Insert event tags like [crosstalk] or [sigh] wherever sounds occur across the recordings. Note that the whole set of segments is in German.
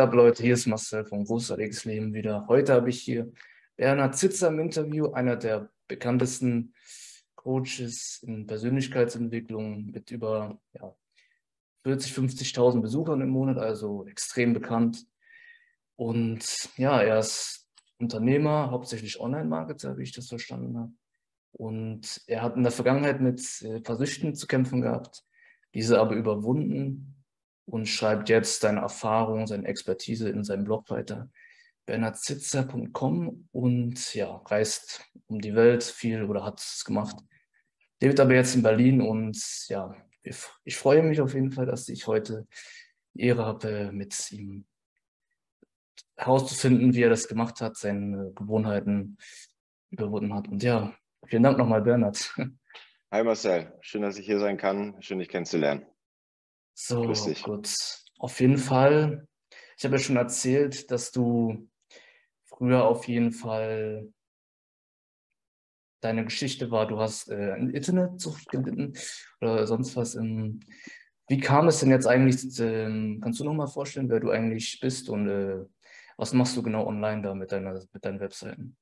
ab, Leute? Hier ist Marcel vom Großartiges Leben wieder. Heute habe ich hier Bernhard Zitzer im Interview, einer der bekanntesten Coaches in Persönlichkeitsentwicklung mit über ja, 40, 50.000 Besuchern im Monat, also extrem bekannt. Und ja, er ist Unternehmer, hauptsächlich Online-Marketer, wie ich das verstanden habe. Und er hat in der Vergangenheit mit äh, Versüchten zu kämpfen gehabt, diese aber überwunden und schreibt jetzt seine Erfahrungen, seine Expertise in seinem Blog weiter. bernhardzitzer.com und ja, reist um die Welt viel oder hat es gemacht. Lebt aber jetzt in Berlin und ja, ich freue mich auf jeden Fall, dass ich heute die Ehre habe, mit ihm herauszufinden, wie er das gemacht hat, seine Gewohnheiten überwunden hat. Und ja, vielen Dank nochmal, Bernhard. Hi Marcel, schön, dass ich hier sein kann, schön dich kennenzulernen. So, gut. Auf jeden Fall. Ich habe ja schon erzählt, dass du früher auf jeden Fall deine Geschichte war, du hast äh, Internetsucht gelitten oder sonst was. Ähm, wie kam es denn jetzt eigentlich? Äh, kannst du noch mal vorstellen, wer du eigentlich bist und äh, was machst du genau online da mit, deiner, mit deinen Webseiten?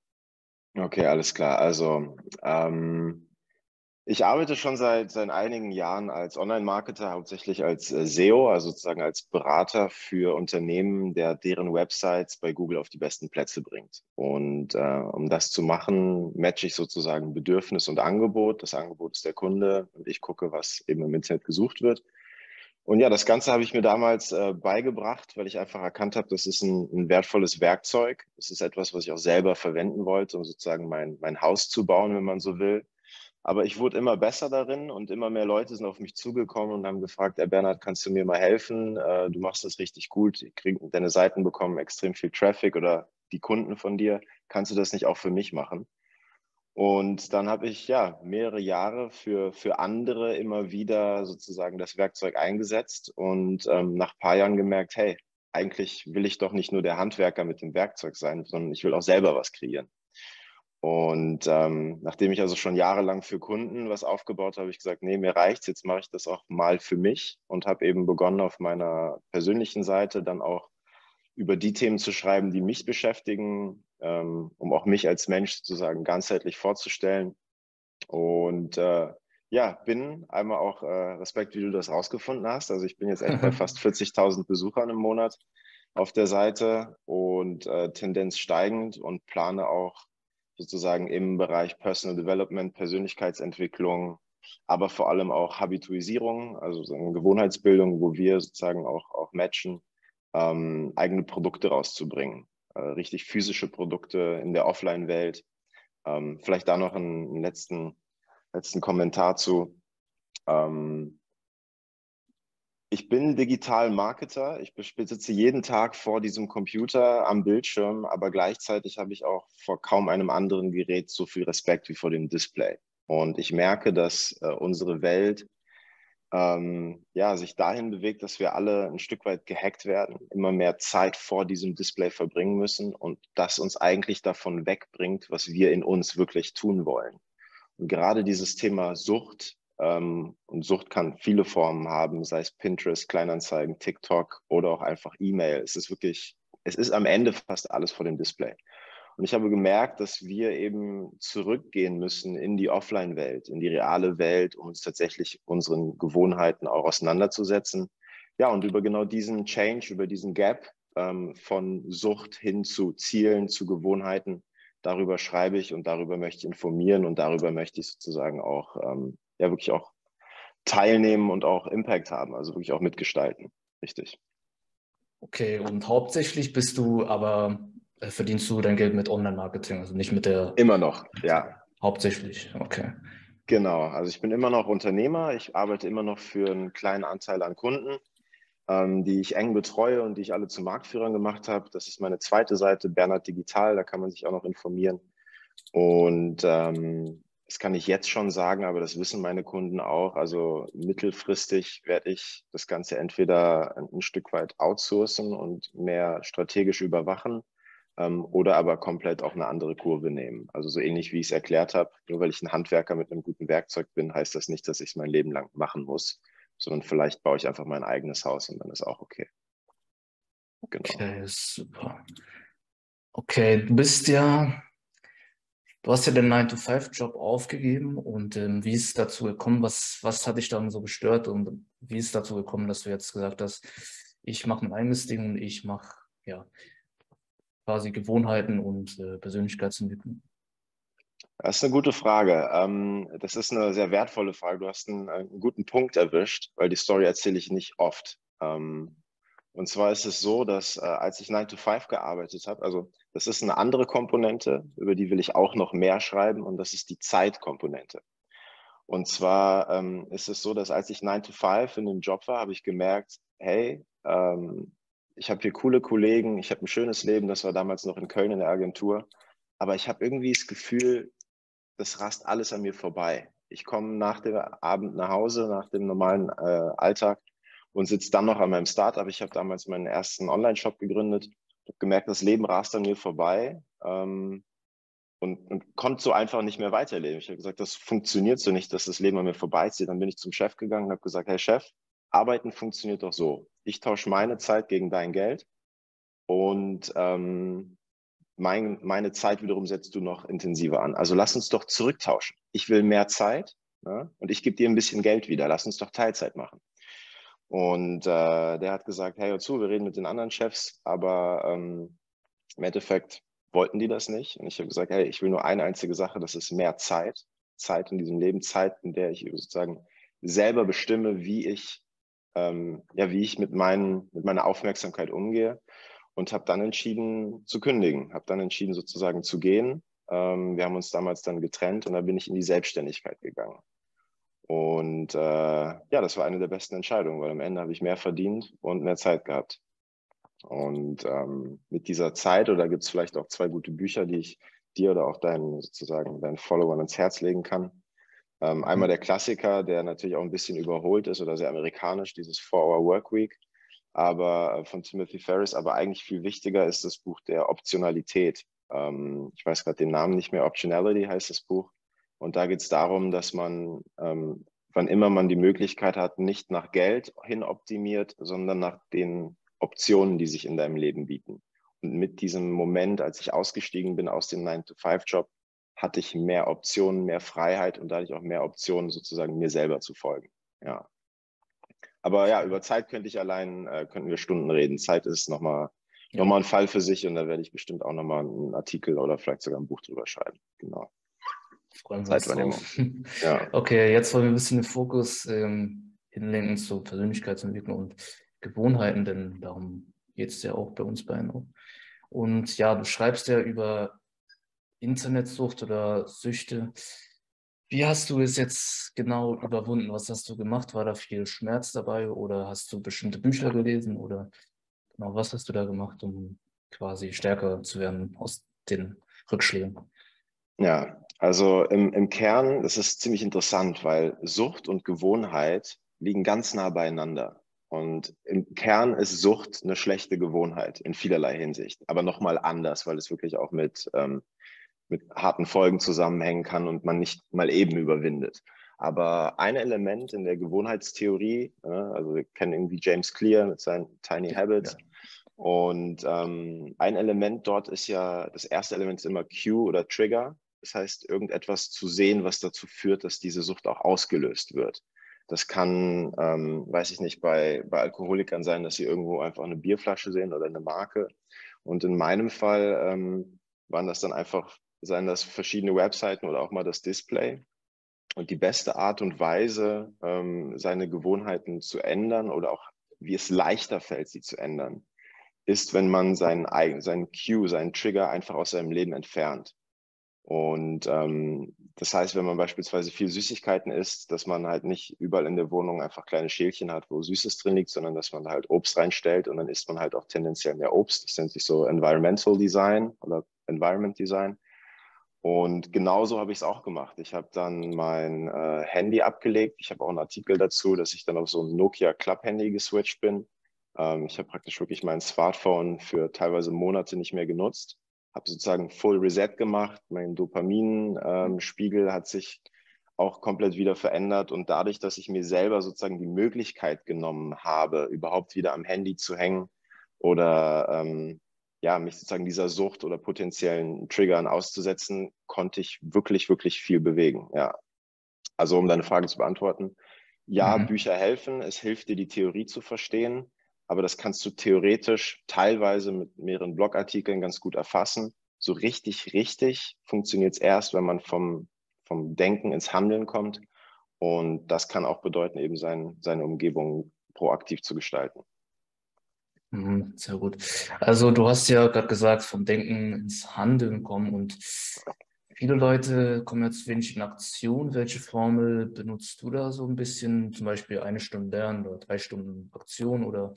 Okay, alles klar. Also ähm, ich arbeite schon seit, seit einigen Jahren als Online-Marketer, hauptsächlich als äh, SEO, also sozusagen als Berater für Unternehmen, der deren Websites bei Google auf die besten Plätze bringt. Und äh, um das zu machen, matche ich sozusagen Bedürfnis und Angebot. Das Angebot ist der Kunde und ich gucke, was eben im Internet gesucht wird. Und ja, das Ganze habe ich mir damals äh, beigebracht, weil ich einfach erkannt habe, das ist ein, ein wertvolles Werkzeug. Das ist etwas, was ich auch selber verwenden wollte, um sozusagen mein, mein Haus zu bauen, wenn man so will. Aber ich wurde immer besser darin und immer mehr Leute sind auf mich zugekommen und haben gefragt, Herr Bernhard, kannst du mir mal helfen? Äh, du machst das richtig gut. Krieg, deine Seiten bekommen extrem viel Traffic oder die Kunden von dir. Kannst du das nicht auch für mich machen? Und dann habe ich ja mehrere Jahre für, für andere immer wieder sozusagen das Werkzeug eingesetzt und ähm, nach ein paar Jahren gemerkt, hey, eigentlich will ich doch nicht nur der Handwerker mit dem Werkzeug sein, sondern ich will auch selber was kreieren. Und ähm, nachdem ich also schon jahrelang für Kunden was aufgebaut habe, habe ich gesagt, nee, mir reicht's, jetzt mache ich das auch mal für mich und habe eben begonnen auf meiner persönlichen Seite dann auch über die Themen zu schreiben, die mich beschäftigen, ähm, um auch mich als Mensch sozusagen ganzheitlich vorzustellen. Und äh, ja, bin einmal auch äh, Respekt, wie du das rausgefunden hast. Also ich bin jetzt echt bei [laughs] fast 40.000 Besuchern im Monat auf der Seite und äh, Tendenz steigend und plane auch sozusagen im Bereich Personal Development, Persönlichkeitsentwicklung, aber vor allem auch Habituisierung, also Gewohnheitsbildung, wo wir sozusagen auch, auch matchen, ähm, eigene Produkte rauszubringen, äh, richtig physische Produkte in der Offline-Welt. Ähm, vielleicht da noch einen letzten, letzten Kommentar zu. Ähm, ich bin digital Marketer. Ich sitze jeden Tag vor diesem Computer am Bildschirm, aber gleichzeitig habe ich auch vor kaum einem anderen Gerät so viel Respekt wie vor dem Display. Und ich merke, dass äh, unsere Welt ähm, ja, sich dahin bewegt, dass wir alle ein Stück weit gehackt werden, immer mehr Zeit vor diesem Display verbringen müssen und das uns eigentlich davon wegbringt, was wir in uns wirklich tun wollen. Und gerade dieses Thema Sucht ähm, und Sucht kann viele Formen haben, sei es Pinterest, Kleinanzeigen, TikTok oder auch einfach E-Mail. Es ist wirklich, es ist am Ende fast alles vor dem Display. Und ich habe gemerkt, dass wir eben zurückgehen müssen in die Offline-Welt, in die reale Welt, um uns tatsächlich unseren Gewohnheiten auch auseinanderzusetzen. Ja, und über genau diesen Change, über diesen Gap ähm, von Sucht hin zu Zielen, zu Gewohnheiten, darüber schreibe ich und darüber möchte ich informieren und darüber möchte ich sozusagen auch ähm, ja wirklich auch teilnehmen und auch Impact haben, also wirklich auch mitgestalten. Richtig. Okay, und hauptsächlich bist du aber, äh, verdienst du dein Geld mit Online-Marketing, also nicht mit der. Immer noch, ja. Hauptsächlich, okay. Genau, also ich bin immer noch Unternehmer, ich arbeite immer noch für einen kleinen Anteil an Kunden, ähm, die ich eng betreue und die ich alle zu Marktführern gemacht habe. Das ist meine zweite Seite, Bernhard Digital, da kann man sich auch noch informieren. Und ähm, das kann ich jetzt schon sagen, aber das wissen meine Kunden auch. Also mittelfristig werde ich das Ganze entweder ein, Stück weit outsourcen und mehr strategisch überwachen ähm, oder aber komplett auch eine andere Kurve nehmen. Also so ähnlich wie ich es erklärt habe, nur weil ich ein Handwerker mit einem guten Werkzeug bin, heißt das nicht, dass ich es mein Leben lang machen muss, sondern vielleicht baue ich einfach mein eigenes Haus und dann ist auch okay. Genau. Okay, super. Okay, du bist ja, du hast ja den 9-to-5-Job aufgegeben und ähm, wie ist es dazu gekommen? Was, was hat dich dann so gestört und wie ist es dazu gekommen, dass du jetzt gesagt hast, ich mache mein eigenes Ding und ich mache ja quasi Gewohnheiten und äh, Persönlichkeitsentwicklung? Das ist eine gute Frage. Ähm, das ist eine sehr wertvolle Frage. Du hast einen, einen guten Punkt erwischt, weil die Story erzähle ich nicht oft. Ähm, und zwar ist es so, dass äh, als ich 9 to 5 gearbeitet habe, also das ist eine andere Komponente, über die will ich auch noch mehr schreiben, und das ist die Zeitkomponente. Und zwar ähm, ist es so, dass als ich 9 to 5 in dem Job war, habe ich gemerkt, hey, ähm, ich habe hier coole Kollegen, ich habe ein schönes Leben, das war damals noch in Köln in der Agentur, aber ich habe irgendwie das Gefühl, das rast alles an mir vorbei. Ich komme nach dem Abend nach Hause, nach dem normalen äh, Alltag und sitze dann noch an meinem Startup. Ich habe damals meinen ersten Online-Shop gegründet, habe gemerkt, das Leben rast an mir vorbei ähm, und, und konnte so einfach nicht mehr weiterleben. Ich habe gesagt, das funktioniert so nicht, dass das Leben an mir vorbeizieht. Dann bin ich zum Chef gegangen und habe gesagt, hey Chef, Arbeiten funktioniert doch so. Ich tausche meine Zeit gegen dein Geld und ähm, mein, meine Zeit wiederum setzt du noch intensiver an. Also lass uns doch zurücktauschen. Ich will mehr Zeit ne? und ich gebe dir ein bisschen Geld wieder. Lass uns doch Teilzeit machen. Und äh, der hat gesagt, hey, hör zu, wir reden mit den anderen Chefs, aber ähm, im Endeffekt wollten die das nicht. Und ich habe gesagt, hey, ich will nur eine einzige Sache, das ist mehr Zeit. Zeit in diesem Leben, Zeit, in der ich sozusagen selber bestimme, wie ich, ähm, ja, wie ich mit, meinen, mit meiner Aufmerksamkeit umgehe und habe dann entschieden zu kündigen, habe dann entschieden sozusagen zu gehen. Ähm, wir haben uns damals dann getrennt und dann bin ich in die Selbstständigkeit gegangen. Und äh, ja, das war eine der besten Entscheidungen, weil am Ende habe ich mehr verdient und mehr Zeit gehabt. Und ähm, mit dieser Zeit, oder gibt es vielleicht auch zwei gute Bücher, die ich dir oder auch deinen sozusagen deinen Followern ans Herz legen kann. Ähm, einmal mhm. der Klassiker, der natürlich auch ein bisschen überholt ist oder sehr amerikanisch, dieses Four-Hour Work Week aber äh, von Timothy Ferris. Aber eigentlich viel wichtiger ist das Buch der Optionalität. Ähm, ich weiß gerade den Namen nicht mehr. Optionality heißt das Buch. Und da geht es darum, dass man, ähm, wann immer man die Möglichkeit hat, nicht nach Geld hin optimiert, sondern nach den Optionen, die sich in deinem Leben bieten. Und mit diesem Moment, als ich ausgestiegen bin aus dem 9-to-5-Job, hatte ich mehr Optionen, mehr Freiheit und dadurch auch mehr Optionen, sozusagen mir selber zu folgen. Ja. Aber ja, über Zeit könnte ich allein, äh, könnten wir Stunden reden. Zeit ist nochmal ja. noch ein Fall für sich und da werde ich bestimmt auch nochmal einen Artikel oder vielleicht sogar ein Buch drüber schreiben. Genau. Freuen wir uns drauf. [laughs] Ja. Okay, jetzt wollen wir ein bisschen den Fokus ähm, hinlenken zur Persönlichkeitsentwicklung und Gewohnheiten, denn darum geht es ja auch bei uns beiden. Und ja, du schreibst ja über Internetsucht oder Süchte. Wie hast du es jetzt genau überwunden? Was hast du gemacht? War da viel Schmerz dabei oder hast du bestimmte Bücher gelesen oder genau, was hast du da gemacht, um quasi stärker zu werden aus den Rückschlägen? Ja, also im, im Kern, das ist ziemlich interessant, weil Sucht und Gewohnheit liegen ganz nah beieinander. Und im Kern ist Sucht eine schlechte Gewohnheit in vielerlei Hinsicht, aber nochmal anders, weil es wirklich auch mit ähm, mit harten Folgen zusammenhängen kann und man nicht mal eben überwindet. Aber ein Element in der Gewohnheitstheorie, also wir kennen irgendwie James Clear mit seinen Tiny Habits. Ja. Und ähm, ein Element dort ist ja, das erste Element ist immer Cue oder Trigger. Das heißt, irgendetwas zu sehen, was dazu führt, dass diese Sucht auch ausgelöst wird. Das kann, ähm, weiß ich nicht, bei, bei Alkoholikern sein, dass sie irgendwo einfach eine Bierflasche sehen oder eine Marke. Und in meinem Fall ähm, waren das dann einfach seien das verschiedene Webseiten oder auch mal das Display. Und die beste Art und Weise, ähm, seine Gewohnheiten zu ändern oder auch wie es leichter fällt, sie zu ändern, ist, wenn man seinen seinen Cue, seinen Trigger einfach aus seinem Leben entfernt. Und ähm, das heißt, wenn man beispielsweise viel Süßigkeiten isst, dass man halt nicht überall in der Wohnung einfach kleine Schälchen hat, wo Süßes drin liegt, sondern dass man halt Obst reinstellt und dann isst man halt auch tendenziell mehr Obst. Das nennt sich so Environmental Design oder Environment Design. Und genauso habe ich es auch gemacht. Ich habe dann mein äh, Handy abgelegt. Ich habe auch einen Artikel dazu, dass ich dann auf so ein Nokia Club Handy geswitcht bin. Ähm, ich habe praktisch wirklich mein Smartphone für teilweise Monate nicht mehr genutzt. Habe sozusagen Full Reset gemacht. Mein Dopaminspiegel ähm, hat sich auch komplett wieder verändert. Und dadurch, dass ich mir selber sozusagen die Möglichkeit genommen habe, überhaupt wieder am Handy zu hängen, oder ähm, ja, mich sozusagen dieser Sucht oder potenziellen Triggern auszusetzen, konnte ich wirklich, wirklich viel bewegen. Ja. Also um deine Frage zu beantworten, ja, mhm. Bücher helfen, es hilft dir, die Theorie zu verstehen, aber das kannst du theoretisch teilweise mit mehreren Blogartikeln ganz gut erfassen. So richtig, richtig funktioniert es erst, wenn man vom, vom Denken ins Handeln kommt. Und das kann auch bedeuten, eben sein, seine Umgebung proaktiv zu gestalten. Mhm, sehr gut. Also du hast ja gerade gesagt, vom Denken ins Handeln kommen und viele Leute kommen jetzt wenig in Aktion. Welche Formel benutzt du da so ein bisschen? Zum Beispiel eine Stunde lernen oder drei Stunden Aktion oder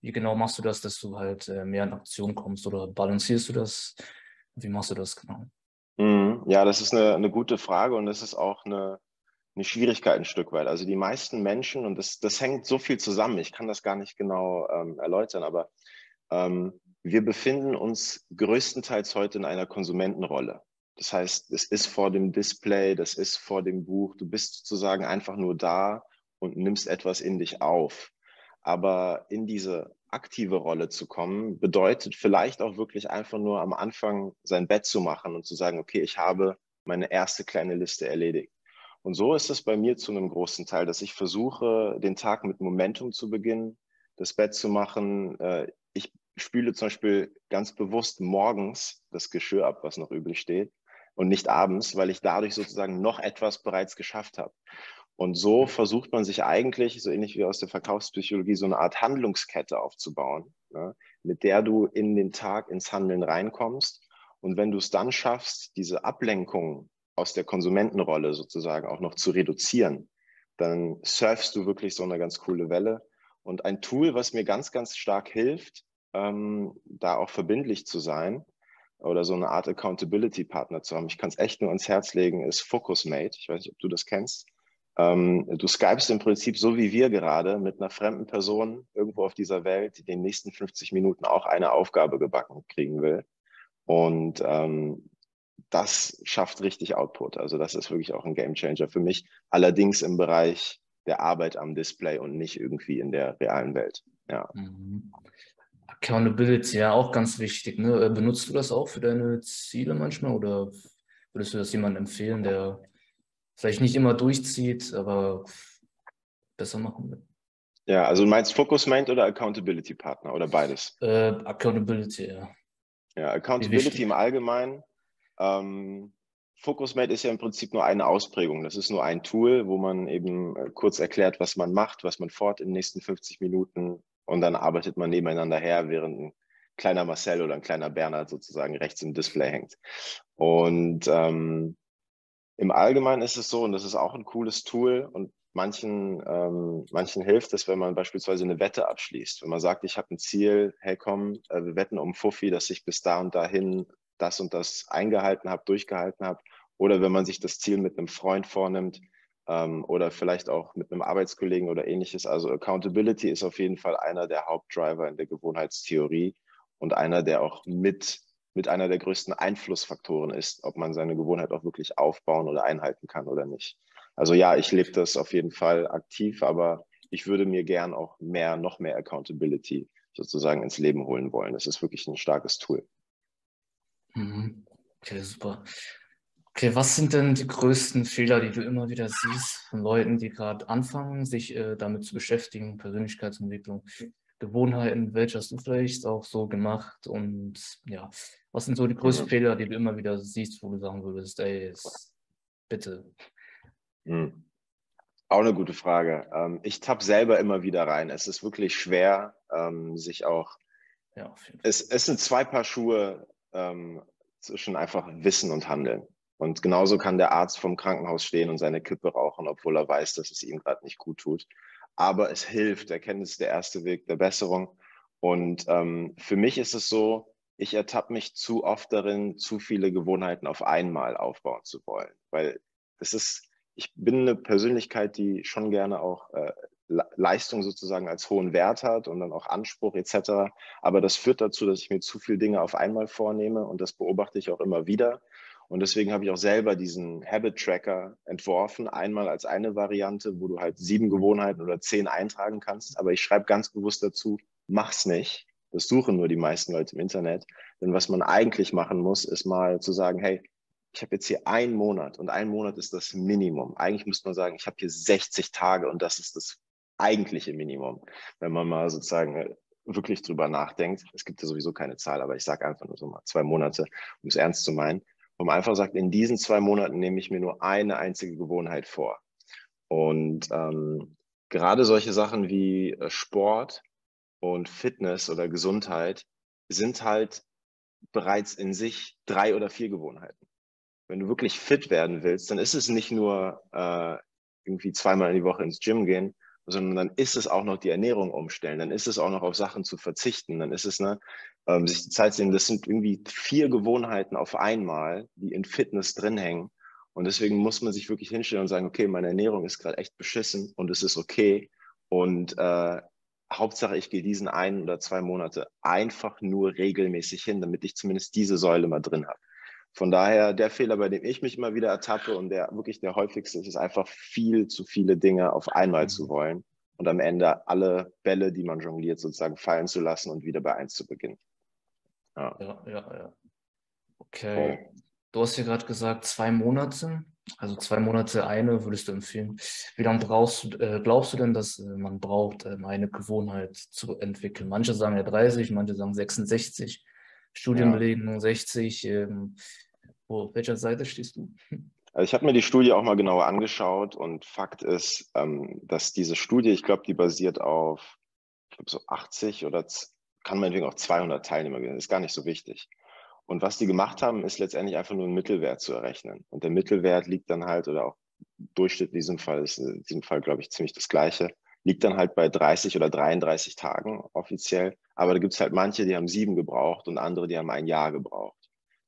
wie genau machst du das, dass du halt äh, mehr in Aktion kommst oder balancierst du das? Wie machst du das genau? Mhm, ja, das ist eine, eine gute Frage und das ist auch eine, eine Schwierigkeit ein Stück weit. Also die meisten Menschen, und das, das hängt so viel zusammen, ich kann das gar nicht genau ähm, erläutern, aber ähm, wir befinden uns größtenteils heute in einer Konsumentenrolle. Das heißt, es ist vor dem Display, das ist vor dem Buch, du bist sozusagen einfach nur da und nimmst etwas in dich auf. Aber in diese aktive Rolle zu kommen, bedeutet vielleicht auch wirklich einfach nur am Anfang sein Bett zu machen und zu sagen, okay, ich habe meine erste kleine Liste erledigt. Und so ist es bei mir zu einem großen Teil, dass ich versuche, den Tag mit Momentum zu beginnen, das Bett zu machen. Äh, ich spüle zum Beispiel ganz bewusst morgens das Geschirr ab, was noch übrig steht, und nicht abends, weil ich dadurch sozusagen noch etwas bereits geschafft habe. Und so versucht man sich eigentlich, so ähnlich wie aus der Verkaufspsychologie, so eine Art Handlungskette aufzubauen, ne, mit der du in den Tag ins Handeln reinkommst. Und wenn du es dann schaffst, diese Ablenkung aus der Konsumentenrolle sozusagen auch noch zu reduzieren, dann surfst du wirklich so eine ganz coole Welle. Und ein Tool, was mir ganz, ganz stark hilft, ähm, da auch verbindlich zu sein oder so eine Art Accountability-Partner zu haben, ich kann es echt nur ans Herz legen, ist Focusmate. Ich weiß nicht, ob du das kennst. Ähm, du skypest im Prinzip so wie wir gerade mit einer fremden Person irgendwo auf dieser Welt, die in den nächsten 50 Minuten auch eine Aufgabe gebacken kriegen will. Und ähm, das schafft richtig Output. Also das ist wirklich auch ein Game Changer für mich. Allerdings im Bereich der Arbeit am Display und nicht irgendwie in der realen Welt. Ja. Mhm. Accountability, ja, auch ganz wichtig. Ne? Äh, benutzt du das auch für deine Ziele manchmal oder würdest du das jemandem empfehlen, der vielleicht nicht immer durchzieht, aber besser machen will? Ja, also du meinst Focusment oder Accountability Partner oder beides? Äh, Accountability, ja. Ja, Accountability im Allgemeinen ähm, FocusMate ist ja im Prinzip nur eine Ausprägung. Das ist nur ein Tool, wo man eben äh, kurz erklärt, was man macht, was man fort in den nächsten 50 Minuten und dann arbeitet man nebeneinander her, während ein kleiner Marcel oder ein kleiner Bernhard sozusagen rechts im Display hängt. Und ähm, im Allgemeinen ist es so, und das ist auch ein cooles Tool und manchen, ähm, manchen hilft es, wenn man beispielsweise eine Wette abschließt. Wenn man sagt, ich habe ein Ziel, hey komm, äh, wir wetten um Fuffi, dass ich bis da und dahin das und das eingehalten habe, durchgehalten habe. Oder wenn man sich das Ziel mit einem Freund vornimmt ähm, oder vielleicht auch mit einem Arbeitskollegen oder ähnliches. Also Accountability ist auf jeden Fall einer der Hauptdriver in der Gewohnheitstheorie und einer, der auch mit, mit einer der größten Einflussfaktoren ist, ob man seine Gewohnheit auch wirklich aufbauen oder einhalten kann oder nicht. Also ja, ich lebe das auf jeden Fall aktiv, aber ich würde mir gern auch mehr, noch mehr Accountability sozusagen ins Leben holen wollen. Das ist wirklich ein starkes Tool. Mhm. Okay, super. Okay, was sind denn die größten Fehler, die du immer wieder siehst von Leuten, die gerade anfangen, sich äh, damit zu beschäftigen, Persönlichkeitsentwicklung, Gewohnheiten, welche hast du vielleicht auch so gemacht und ja, was sind so die größten mhm. Fehler, die du immer wieder siehst, wo du sagen würdest, ey, bitte. Mhm. Auch eine gute Frage. Ähm, ich tapp selber immer wieder rein. Es ist wirklich schwer, ähm, sich auch. Ja, es, es sind zwei Paar Schuhe, ähm, zwischen einfach Wissen und Handeln. Und genauso kann der Arzt vom Krankenhaus stehen und seine Kippe rauchen, obwohl er weiß, dass es ihm gerade nicht gut tut. Aber es hilft. Erkenntnis ist der erste Weg der Besserung. Und ähm, für mich ist es so, ich ertappe mich zu oft darin, zu viele Gewohnheiten auf einmal aufbauen zu wollen. Weil das ist, ich bin eine Persönlichkeit, die schon gerne auch äh, Leistung sozusagen als hohen Wert hat und dann auch Anspruch etc. Aber das führt dazu, dass ich mir zu viele Dinge auf einmal vornehme und das beobachte ich auch immer wieder. Und deswegen habe ich auch selber diesen Habit Tracker entworfen. Einmal als eine Variante, wo du halt sieben Gewohnheiten oder zehn eintragen kannst. Aber ich schreibe ganz bewusst dazu, mach's nicht. Das suchen nur die meisten Leute im Internet. Denn was man eigentlich machen muss, ist mal zu sagen, hey, ich habe jetzt hier einen Monat und ein Monat ist das Minimum. Eigentlich müsste man sagen, ich habe hier 60 Tage und das ist das eigentliche Minimum. Wenn man mal sozusagen äh, wirklich drüber nachdenkt, es gibt ja sowieso keine Zahl, aber ich sage einfach nur so mal zwei Monate, um es ernst zu meinen, wo man einfach sagt, in diesen zwei Monaten nehme ich mir nur eine einzige Gewohnheit vor. Und ähm, gerade solche Sachen wie äh, Sport und Fitness oder Gesundheit sind halt bereits in sich drei oder vier Gewohnheiten wenn du wirklich fit werden willst, dann ist es nicht nur äh, irgendwie zweimal in die Woche ins Gym gehen, sondern dann ist es auch noch die Ernährung umstellen, dann ist es auch noch auf Sachen zu verzichten, dann ist es ne, ähm, sich die Zeit zu nehmen. Das sind irgendwie vier Gewohnheiten auf einmal, die in Fitness drin hängen. Und deswegen muss man sich wirklich hinstellen und sagen, okay, meine Ernährung ist gerade echt beschissen und es ist okay. Und äh, Hauptsache, ich gehe diesen einen oder zwei Monate einfach nur regelmäßig hin, damit ich zumindest diese Säule mal drin habe. Von daher, der Fehler, bei dem ich mich immer wieder ertappe und der wirklich der häufigste ist, ist einfach viel zu viele Dinge auf einmal zu mhm. wollen und am Ende alle Bälle, die man jongliert, sozusagen fallen zu lassen und wieder bei eins zu beginnen. Ja, ja, ja. ja. Okay. Oh. Du hast ja gerade gesagt, zwei Monate. Also zwei Monate eine würdest du empfehlen. Wie lange brauchst du, äh, glaubst du denn, dass äh, man braucht, ähm, eine Gewohnheit zu entwickeln? Manche sagen ja 30, manche sagen 66. Studien belegen 60. Ähm, wo, auf welcher Seite stehst du? [laughs] Also ich habe mir die Studie auch mal genauer angeschaut und Fakt ist, ähm, dass diese Studie, ich glaube, die basiert auf, ich glaube, so 80 oder kann meinetwegen auch 200 Teilnehmer gehen, ist gar nicht so wichtig. Und was die gemacht haben, ist letztendlich einfach nur einen Mittelwert zu errechnen. Und der Mittelwert liegt dann halt, oder auch Durchschnitt in diesem Fall ist in diesem Fall, glaube ich, ziemlich das Gleiche, liegt dann halt bei 30 oder 33 Tagen offiziell. Aber da gibt es halt manche, die haben sieben gebraucht und andere, die haben ein Jahr gebraucht.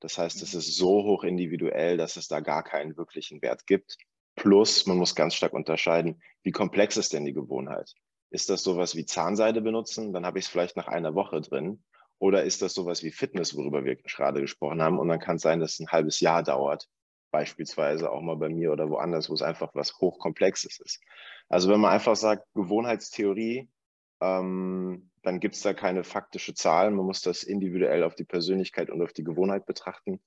Das heißt, es ist so hoch individuell, dass es da gar keinen wirklichen Wert gibt. Plus, man muss ganz stark unterscheiden, wie komplex ist denn die Gewohnheit? Ist das sowas wie Zahnseide benutzen? Dann habe ich es vielleicht nach einer Woche drin. Oder ist das sowas wie Fitness, worüber wir gerade gesprochen haben? Und dann kann es sein, dass es ein halbes Jahr dauert, beispielsweise auch mal bei mir oder woanders, wo es einfach was Hochkomplexes ist. Also wenn man einfach sagt, Gewohnheitstheorie, ähm, dann gibt es da keine faktische Zahl. Man muss das individuell auf die Persönlichkeit und auf die Gewohnheit betrachten.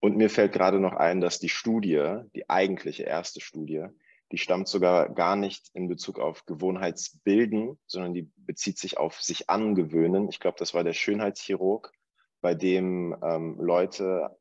Und mir fällt gerade noch ein, dass die Studie, die eigentliche erste Studie, die stammt sogar gar nicht in Bezug auf Gewohnheitsbilden, sondern die bezieht sich auf sich angewöhnen. Ich glaube, das war der Schönheitschirurg, bei dem ähm, Leute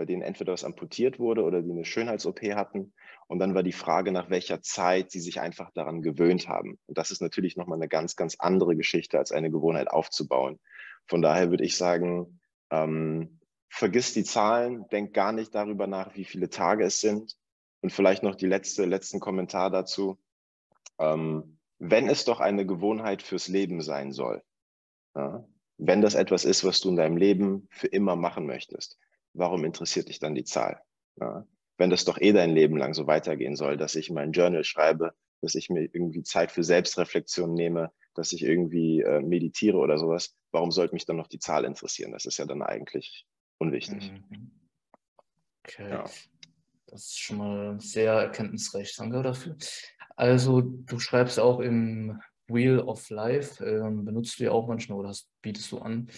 bei denen entweder was amputiert wurde oder die eine Schönheits-OP hatten. Und dann war die Frage, nach welcher Zeit sie sich einfach daran gewöhnt haben. Und das ist natürlich nochmal eine ganz, ganz andere Geschichte, als eine Gewohnheit aufzubauen. Von daher würde ich sagen, ähm, vergiss die Zahlen, denk gar nicht darüber nach, wie viele Tage es sind. Und vielleicht noch die letzte, letzten Kommentar dazu. Ähm, wenn es doch eine Gewohnheit fürs Leben sein soll, ja, wenn das etwas ist, was du in deinem Leben für immer machen möchtest, warum interessiert dich dann die Zahl? Ja? Wenn das doch eh dein Leben lang so weitergehen soll, dass ich mein Journal schreibe, dass ich mir irgendwie Zeit für Selbstreflexion nehme, dass ich irgendwie äh, meditiere oder sowas, warum sollte mich dann noch die Zahl interessieren? Das ist ja dann eigentlich unwichtig. Mhm. Okay. Ja. Das ist schon mal sehr erkenntnisreich. Danke dafür. Also, du schreibst auch im Wheel of Life, äh, benutzt du ja auch manchmal oder hast, bietest du an,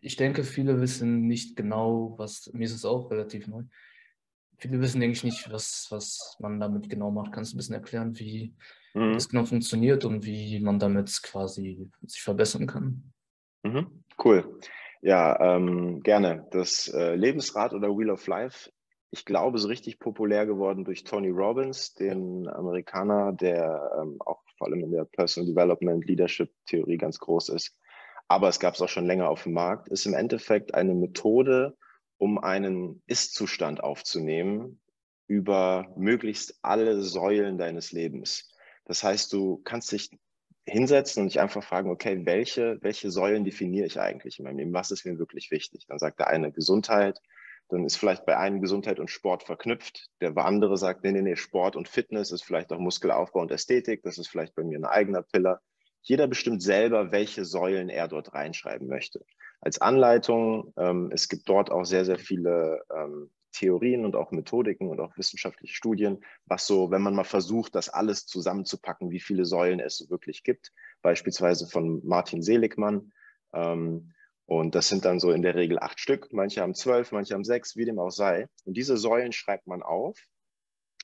ich denke, viele wissen nicht genau, was, mir ist es auch relativ neu. Viele wissen, denke ich, nicht, was, was man damit genau macht. Kannst du ein bisschen erklären, wie mhm. das genau funktioniert und wie man damit quasi sich verbessern kann? Mhm. Cool. Ja, ähm, gerne. Das äh, Lebensrad oder Wheel of Life, ich glaube, so richtig populär geworden durch Tony Robbins, den Amerikaner, der ähm, auch vor allem in der Personal Development Leadership Theorie ganz groß ist aber es gab es auch schon länger auf dem Markt, ist im Endeffekt eine Methode, um einen Ist-Zustand aufzunehmen über möglichst alle Säulen deines Lebens. Das heißt, du kannst dich hinsetzen und dich einfach fragen, okay, welche, welche Säulen definiere ich eigentlich in meinem Leben? Was ist mir wirklich wichtig? Dann sagt der eine Gesundheit, dann ist vielleicht bei einem Gesundheit und Sport verknüpft. Der andere sagt, nee, nee, nee, Sport und Fitness ist vielleicht auch Muskelaufbau und Ästhetik. Das ist vielleicht bei mir ein eigener Pillar. Jeder bestimmt selber, welche Säulen er dort reinschreiben möchte. Als Anleitung, ähm, es gibt dort auch sehr, sehr viele ähm, Theorien und auch Methodiken und auch wissenschaftliche Studien, was so, wenn man mal versucht, das alles zusammenzupacken, wie viele Säulen es wirklich gibt. Beispielsweise von Martin Seligmann, Ähm, und das sind dann so in der Regel acht Stück. Manche haben zwölf, manche haben sechs, wie dem auch sei. Und diese Säulen schreibt man auf.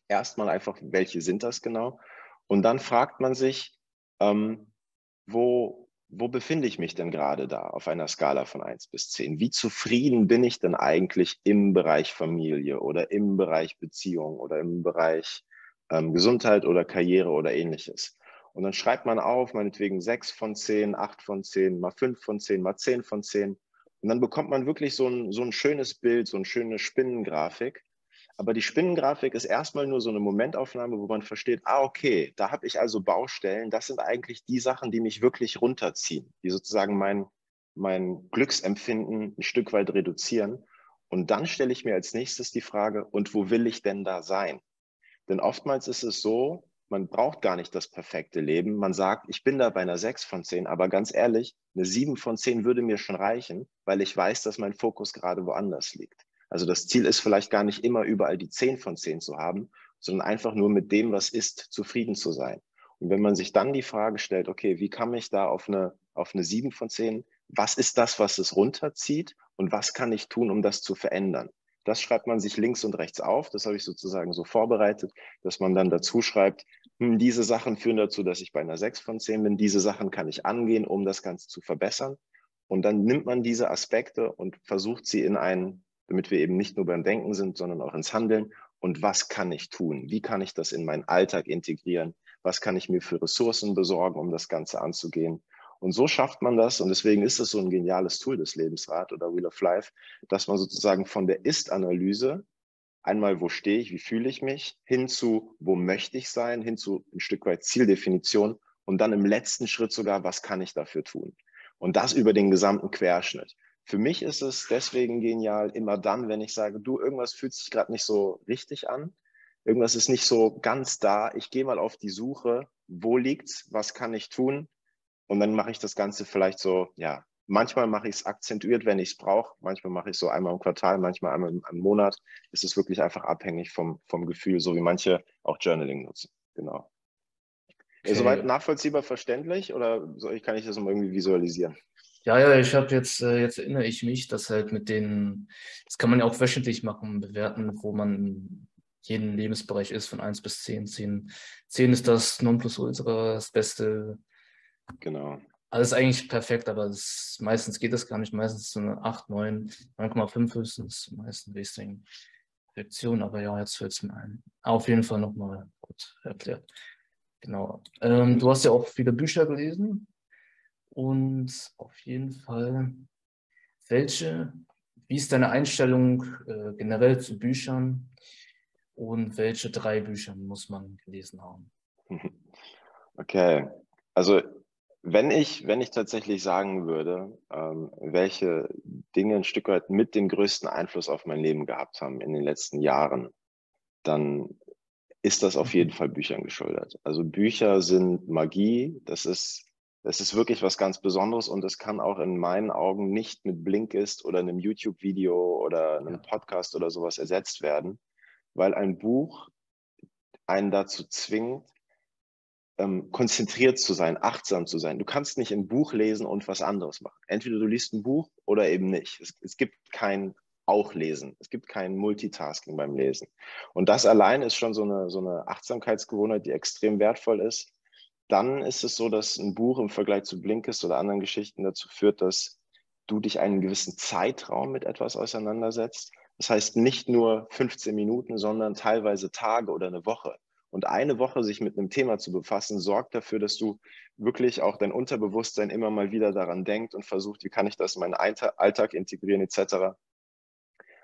Erstmal einfach, welche sind das genau? Und dann fragt man sich, ähm, wo, wo befinde ich mich denn gerade da auf einer Skala von 1 bis 10? Wie zufrieden bin ich denn eigentlich im Bereich Familie oder im Bereich Beziehung oder im Bereich ähm, Gesundheit oder Karriere oder ähnliches? Und dann schreibt man auf, meinetwegen 6 von 10, 8 von 10, mal 5 von 10, mal 10 von 10. Und dann bekommt man wirklich so ein, so ein schönes Bild, so eine schöne Spinnengrafik. Aber die Spinnengrafik ist erstmal nur so eine Momentaufnahme, wo man versteht, ah, okay, da habe ich also Baustellen. Das sind eigentlich die Sachen, die mich wirklich runterziehen, die sozusagen mein, mein Glücksempfinden ein Stück weit reduzieren. Und dann stelle ich mir als nächstes die Frage, und wo will ich denn da sein? Denn oftmals ist es so, man braucht gar nicht das perfekte Leben. Man sagt, ich bin da bei einer 6 von 10, aber ganz ehrlich, eine 7 von 10 würde mir schon reichen, weil ich weiß, dass mein Fokus gerade woanders liegt. Also das Ziel ist vielleicht gar nicht immer überall die 10 von 10 zu haben, sondern einfach nur mit dem, was ist, zufrieden zu sein. Und wenn man sich dann die Frage stellt, okay, wie kann ich da auf eine, auf eine 7 von 10, was ist das, was es runterzieht und was kann ich tun, um das zu verändern? Das schreibt man sich links und rechts auf. Das habe ich sozusagen so vorbereitet, dass man dann dazu schreibt, hm, diese Sachen führen dazu, dass ich bei einer 6 von 10 bin. Diese Sachen kann ich angehen, um das Ganze zu verbessern. Und dann nimmt man diese Aspekte und versucht sie in einen, damit wir eben nicht nur beim Denken sind, sondern auch ins Handeln. Und was kann ich tun? Wie kann ich das in meinen Alltag integrieren? Was kann ich mir für Ressourcen besorgen, um das Ganze anzugehen? Und so schafft man das. Und deswegen ist es so ein geniales Tool, das Lebensrad oder Wheel of Life, dass man sozusagen von der Ist-Analyse einmal, wo stehe ich, wie fühle ich mich, hin zu, wo möchte ich sein, hin zu ein Stück weit Zieldefinition und dann im letzten Schritt sogar, was kann ich dafür tun? Und das über den gesamten Querschnitt. Für mich ist es deswegen genial, immer dann, wenn ich sage, du, irgendwas fühlt sich gerade nicht so richtig an, irgendwas ist nicht so ganz da, ich gehe mal auf die Suche, wo liegt's, was kann ich tun? Und dann mache ich das Ganze vielleicht so, ja, Manchmal mache ich es akzentuiert, wenn ich es brauche. Manchmal mache ich es so einmal im Quartal, manchmal einmal im, im Monat. Es ist wirklich einfach abhängig vom, vom Gefühl, so wie manche auch Journaling nutzen. Genau. Okay. Soweit nachvollziehbar verständlich oder soll kann ich das mal irgendwie visualisieren? Ja, ja, ich habe jetzt, äh, jetzt erinnere ich mich, dass halt mit den, das kann man ja auch wöchentlich machen, bewerten, wo man in jedem Lebensbereich ist, von 1 bis 10. 10, 10 ist das Nonplusultra, das Beste. Genau alles eigentlich perfekt, aber das, meistens geht das gar nicht. Meistens so eine 8, 9, 9,5 höchstens. Meistens Wasting Perfektion, aber ja, jetzt fällt es mir ein. Auf jeden Fall nochmal gut erklärt. Genau. Ähm, du hast ja auch viele Bücher gelesen und auf jeden Fall, welche, wie ist deine Einstellung äh, generell zu Büchern und welche drei Bücher muss man gelesen haben? [laughs] Okay, also wenn ich, wenn ich tatsächlich sagen würde, ähm, welche Dinge ein Stück weit mit den größten Einfluss auf mein Leben gehabt haben in den letzten Jahren, dann ist das auf jeden mhm. Fall Büchern geschuldet. Also Bücher sind Magie, das ist, das ist wirklich was ganz Besonderes und es kann auch in meinen Augen nicht mit Blinkist oder einem YouTube-Video oder einem Podcast oder sowas ersetzt werden, weil ein Buch einen dazu zwingt, ähm, konzentriert zu sein, achtsam zu sein. Du kannst nicht ein Buch lesen und was anderes machen. Entweder du liest ein Buch oder eben nicht. Es, es gibt kein auch lesen. Es gibt kein Multitasking beim Lesen. Und das allein ist schon so eine, so eine Achtsamkeitsgewohnheit, die extrem wertvoll ist. Dann ist es so, dass ein Buch im Vergleich zu Blinkist oder anderen Geschichten dazu führt, dass du dich einen gewissen Zeitraum mit etwas auseinandersetzt. Das heißt nicht nur 15 Minuten, sondern teilweise Tage oder eine Woche. Und eine Woche sich mit einem Thema zu befassen, sorgt dafür, dass du wirklich auch dein Unterbewusstsein immer mal wieder daran denkt und versucht, wie kann ich das in meinen Alltag integrieren etc.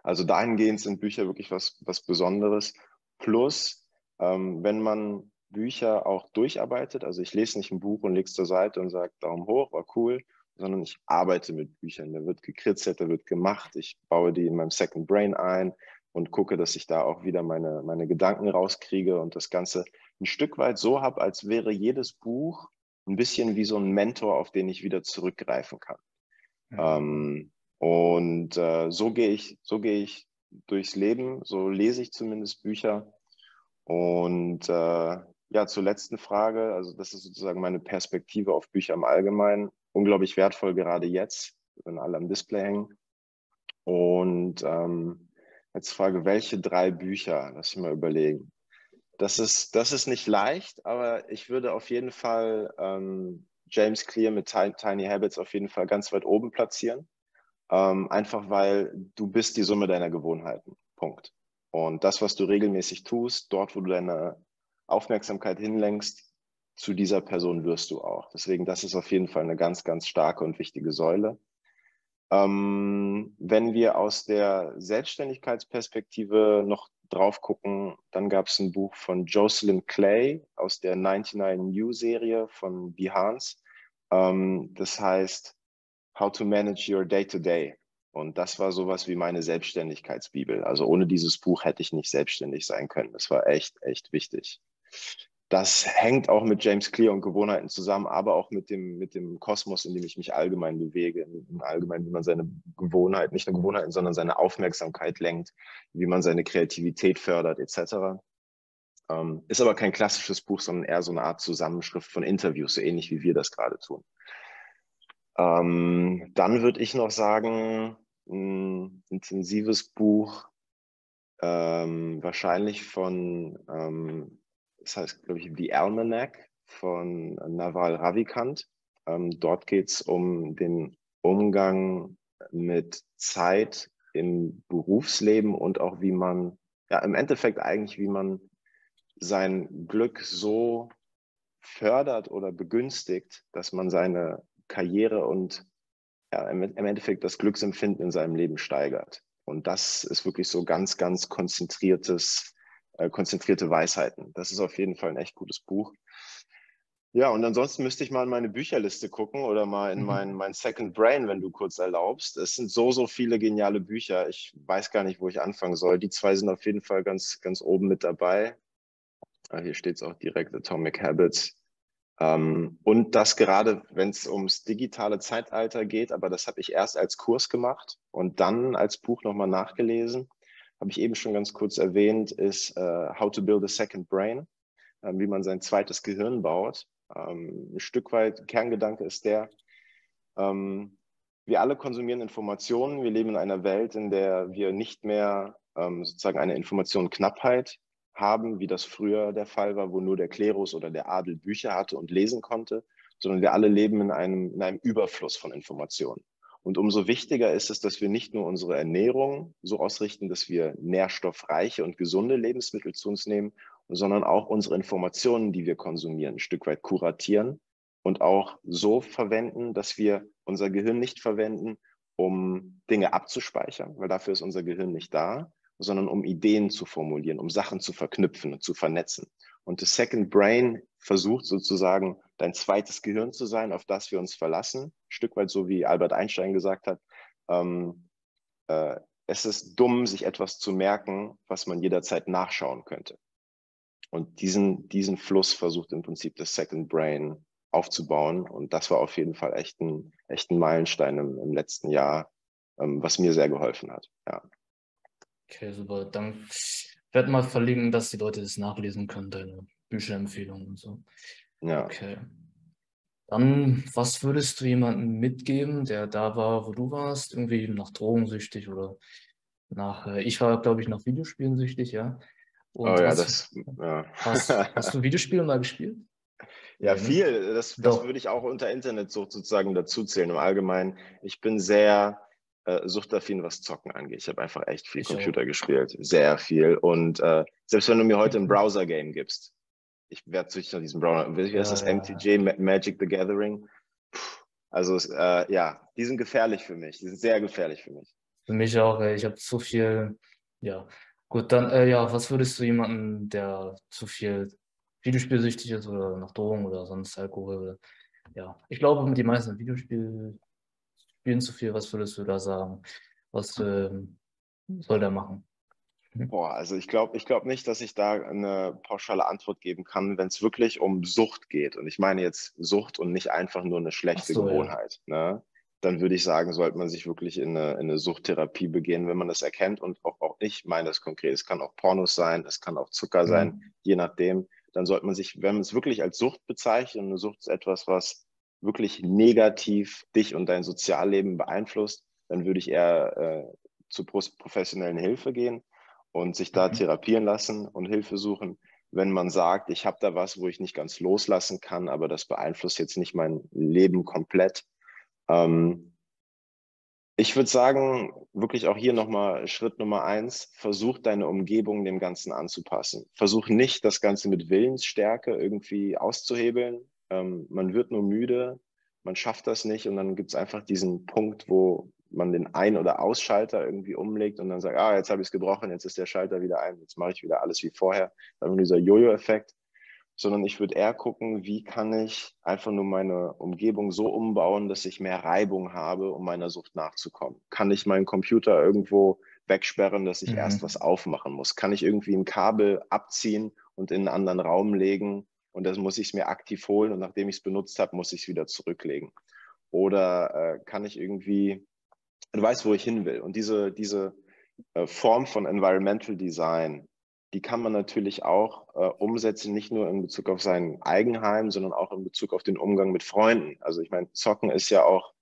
Also dahingehend sind Bücher wirklich was, was Besonderes. Plus, ähm, wenn man Bücher auch durcharbeitet, also ich lese nicht ein Buch und lege es zur Seite und sage Daumen hoch, war cool, sondern ich arbeite mit Büchern. Da wird gekritzelt, da wird gemacht. Ich baue die in meinem Second Brain ein und gucke, dass ich da auch wieder meine, meine Gedanken rauskriege und das Ganze ein Stück weit so habe, als wäre jedes Buch ein bisschen wie so ein Mentor, auf den ich wieder zurückgreifen kann. Mhm. Ähm, und äh, so gehe ich, so gehe ich durchs Leben, so lese ich zumindest Bücher. Und äh, ja, zur letzten Frage, also das ist sozusagen meine Perspektive auf Bücher im Allgemeinen. unglaublich wertvoll, gerade jetzt, wenn alle am Display hängen. Und ähm, jetzt Frage, welche drei Bücher? Lass ich mal überlegen. Das ist, das ist nicht leicht, aber ich würde auf jeden Fall ähm, James Clear mit Tiny Habits auf jeden Fall ganz weit oben platzieren. Ähm, einfach weil du bist die Summe deiner Gewohnheiten. Punkt. Und das, was du regelmäßig tust, dort, wo du deine Aufmerksamkeit hinlenkst, zu dieser Person wirst du auch. Deswegen, das ist auf jeden Fall eine ganz, ganz starke und wichtige Säule. Ähm, wenn wir aus der Selbstständigkeitsperspektive noch drauf gucken, dann gab es ein Buch von Jocelyn Clay aus der 99 New Serie von Behance. Ähm, das heißt How to Manage Your Day to Day. Und das war sowas wie meine Selbstständigkeitsbibel. Also ohne dieses Buch hätte ich nicht selbstständig sein können. Das war echt, echt wichtig. Das hängt auch mit James Clear und Gewohnheiten zusammen, aber auch mit dem, mit dem Kosmos, in dem ich mich allgemein bewege. Im wie man seine Gewohnheiten, nicht nur Gewohnheiten, sondern seine Aufmerksamkeit lenkt, wie man seine Kreativität fördert, etc. Ähm, ist aber kein klassisches Buch, sondern eher so eine Art Zusammenschrift von Interviews, so ähnlich wie wir das gerade tun. Ähm, dann würde ich noch sagen, ein intensives Buch, ähm, wahrscheinlich von ähm, das heißt, glaube ich, The Almanac von Naval Ravikant. Ähm, dort geht es um den Umgang mit Zeit im Berufsleben und auch wie man, ja, im Endeffekt eigentlich, wie man sein Glück so fördert oder begünstigt, dass man seine Karriere und ja, im Endeffekt das Glücksempfinden in seinem Leben steigert. Und das ist wirklich so ganz, ganz konzentriertes äh, konzentrierte Weisheiten. Das ist auf jeden Fall ein echt gutes Buch. Ja, und ansonsten müsste ich mal in meine Bücherliste gucken oder mal in mhm. mein, mein Second Brain, wenn du kurz erlaubst. Es sind so, so viele geniale Bücher. Ich weiß gar nicht, wo ich anfangen soll. Die zwei sind auf jeden Fall ganz, ganz oben mit dabei. Ah, hier steht es auch direkt, Atomic Habits. Ähm, und das gerade, wenn es ums digitale Zeitalter geht, aber das habe ich erst als Kurs gemacht und dann als Buch nochmal nachgelesen habe ich eben schon ganz kurz erwähnt, ist uh, How to Build a Second Brain, äh, wie man sein zweites Gehirn baut. Ähm, ein Stück weit Kerngedanke ist der, ähm, wir alle konsumieren Informationen. Wir leben in einer Welt, in der wir nicht mehr ähm, sozusagen eine Informationenknappheit haben, wie das früher der Fall war, wo nur der Klerus oder der Adel Bücher hatte und lesen konnte, sondern wir alle leben in einem, in einem Überfluss von Informationen. Und umso wichtiger ist es, dass wir nicht nur unsere Ernährung so ausrichten, dass wir nährstoffreiche und gesunde Lebensmittel zu uns nehmen, sondern auch unsere Informationen, die wir konsumieren, ein Stück weit kuratieren und auch so verwenden, dass wir unser Gehirn nicht verwenden, um Dinge abzuspeichern, weil dafür ist unser Gehirn nicht da, sondern um Ideen zu formulieren, um Sachen zu verknüpfen und zu vernetzen. Und das Second Brain versucht sozusagen dein zweites Gehirn zu sein, auf das wir uns verlassen. Ein Stück weit so wie Albert Einstein gesagt hat. Ähm, äh, es ist dumm, sich etwas zu merken, was man jederzeit nachschauen könnte. Und diesen, diesen Fluss versucht im Prinzip das Second Brain aufzubauen. Und das war auf jeden Fall echt ein, echt ein Meilenstein im, im letzten Jahr, ähm, was mir sehr geholfen hat. Ja. Okay, super. Dann werde mal verlinken, dass die Leute das nachlesen können, deine Bücherempfehlungen und so. Ja. Okay. Dann, was würdest du jemandem mitgeben, der da war, wo du warst, irgendwie nach drogensüchtig oder nach, äh, ich war, glaube ich, nach Videospielen süchtig, ja. Und oh ja, was, das, ja. Hast, hast du [laughs] Videospiele mal gespielt? Ja, ne? viel. Das, das würde ich auch unter Internetsucht sozusagen dazuzählen. Im Allgemeinen, ich bin sehr äh, suchtaffin, was Zocken angeht. Ich habe einfach echt viel ich Computer auch. gespielt. Sehr viel. Und äh, selbst wenn du mir heute ein [laughs] Browser-Game gibst, ich werde süchtig nach diesem Browser. Wie heißt das? Ja. MTJ, Magic the Gathering. Also äh, ja, die sind gefährlich für mich. Die sind sehr gefährlich für mich. Für mich auch. Ich habe zu viel. Ja, gut. Dann äh, ja, was würdest du jemanden, der zu viel Videospielsüchtig ist oder nach Drogen oder sonst Alkohol? Ja, ich glaube, die meisten Videospiele spielen zu viel. Was würdest du da sagen? Was ähm, soll der machen? Mhm. Boah, also ich glaube ich glaub nicht, dass ich da eine pauschale Antwort geben kann, wenn es wirklich um Sucht geht. Und ich meine jetzt Sucht und nicht einfach nur eine schlechte so, Gewohnheit. Ja. Ne? Dann würde ich sagen, sollte man sich wirklich in eine, in eine Suchttherapie begehen, wenn man das erkennt. Und auch, auch ich meine das konkret. Es kann auch Pornos sein, es kann auch Zucker mhm. sein, je nachdem. Dann sollte man sich, wenn man es wirklich als Sucht bezeichnet, eine Sucht ist etwas, was wirklich negativ dich und dein Sozialleben beeinflusst, dann würde ich eher äh, zu professionellen Hilfe gehen und sich da mhm. therapieren lassen und Hilfe suchen. Wenn man sagt, ich habe da was, wo ich nicht ganz loslassen kann, aber das beeinflusst jetzt nicht mein Leben komplett. Ähm, ich würde sagen, wirklich auch hier nochmal Schritt Nummer eins, versuch deine Umgebung dem Ganzen anzupassen. Versuch nicht, das Ganze mit Willensstärke irgendwie auszuhebeln. Ähm, man wird nur müde, man schafft das nicht und dann gibt es einfach diesen Punkt, wo man den Ein- oder Ausschalter irgendwie umlegt und dann sagt, ah, jetzt habe ich es gebrochen, jetzt ist der Schalter wieder ein, jetzt mache ich wieder alles wie vorher. Dann dieser Jojo-Effekt. Sondern ich würde eher gucken, wie kann ich einfach nur meine Umgebung so umbauen, dass ich mehr Reibung habe, um meiner Sucht nachzukommen. Kann ich meinen Computer irgendwo wegsperren, dass ich mhm. erst was aufmachen muss? Kann ich irgendwie ein Kabel abziehen und in einen anderen Raum legen? Und das muss ich es mir aktiv holen und nachdem ich es benutzt habe, muss ich es wieder zurücklegen. Oder äh, kann ich irgendwie und weiß, wo ich hin will. Und diese, diese äh, Form von Environmental Design, die kann man natürlich auch äh, umsetzen, nicht nur in Bezug auf sein Eigenheim, sondern auch in Bezug auf den Umgang mit Freunden. Also ich meine, Zocken ist ja auch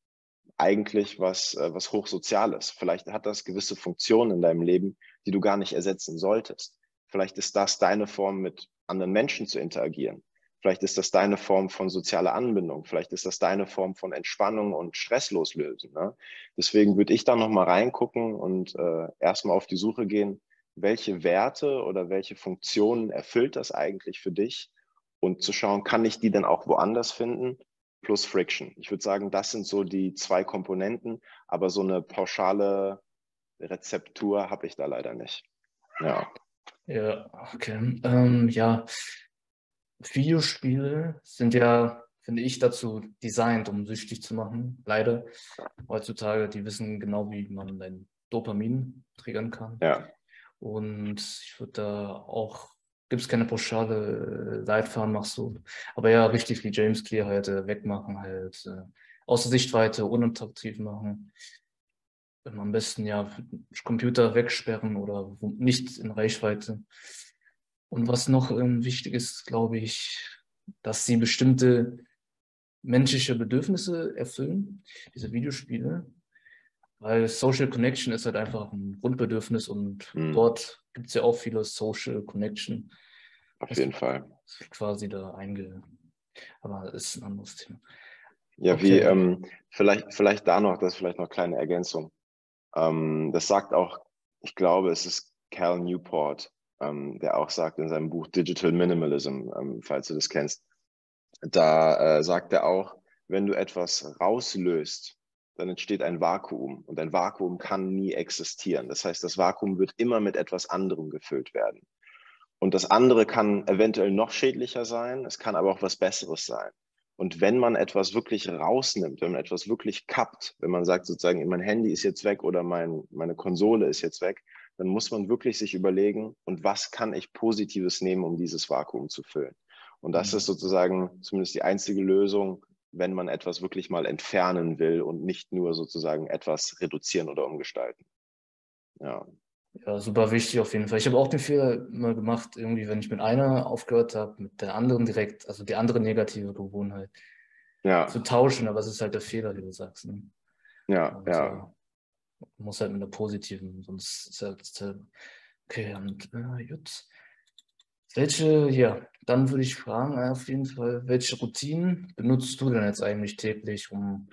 eigentlich was, äh, was Hochsoziales. Vielleicht hat das gewisse Funktionen in deinem Leben, die du gar nicht ersetzen solltest. Vielleicht ist das deine Form, mit anderen Menschen zu interagieren. Vielleicht ist das deine Form von sozialer Anbindung. Vielleicht ist das deine Form von Entspannung und Stressloslösen. Ne? Deswegen würde ich da nochmal reingucken und äh, erstmal auf die Suche gehen, welche Werte oder welche Funktionen erfüllt das eigentlich für dich? Und zu schauen, kann ich die denn auch woanders finden? Plus Friction. Ich würde sagen, das sind so die zwei Komponenten, aber so eine pauschale Rezeptur habe ich da leider nicht. Ja. Ja, okay. Ähm, ja, Videospiele sind ja, finde ich, dazu designt, um süchtig zu machen. Leider. Heutzutage, die wissen genau, wie man dein Dopamin triggern kann. Ja. Und ich würde da auch, gibt es keine pauschale äh, Leitfaden, machst du. Aber ja, richtig wie James Clear halt äh, wegmachen, halt äh, außer Sichtweite unattraktiv machen. Am besten ja Computer wegsperren oder nicht in Reichweite. Und was noch ähm, wichtig ist, glaube ich, dass sie bestimmte menschliche Bedürfnisse erfüllen, diese Videospiele. Weil Social Connection ist halt einfach ein Grundbedürfnis und mhm. dort gibt es ja auch viele Social Connection. Auf jeden Fall. Quasi da einge. Aber das ist ein anderes Thema. Ja, okay. wie ähm, vielleicht, vielleicht da noch, das ist vielleicht noch eine kleine Ergänzung. Ähm, das sagt auch, ich glaube, es ist Cal Newport, ähm, der auch sagt in seinem Buch Digital Minimalism, ähm, falls du das kennst, da äh, sagt er auch, wenn du etwas rauslöst, dann entsteht ein Vakuum und ein Vakuum kann nie existieren. Das heißt, das Vakuum wird immer mit etwas anderem gefüllt werden. Und das andere kann eventuell noch schädlicher sein, es kann aber auch was Besseres sein. Und wenn man etwas wirklich rausnimmt, wenn man etwas wirklich kappt, wenn man sagt sozusagen, mein Handy ist jetzt weg oder mein, meine Konsole ist jetzt weg, dann muss man wirklich sich überlegen, und was kann ich Positives nehmen, um dieses Vakuum zu füllen. Und das mhm. ist sozusagen zumindest die einzige Lösung, wenn man etwas wirklich mal entfernen will und nicht nur sozusagen etwas reduzieren oder umgestalten. Ja. Ja, super wichtig auf jeden Fall. Ich habe auch den Fehler immer gemacht, irgendwie, wenn ich mit einer aufgehört habe, mit der anderen direkt, also die andere negative Gewohnheit ja. zu tauschen. Aber es ist halt der Fehler, den du sagst. Ne? Ja, und, ja. Muss halt mit einer positiven, sonst ist halt, okay, und äh, gut. Welche, ja, dann würde ich fragen, äh, auf jeden Fall, welche Routinen benutzt du denn jetzt eigentlich täglich, um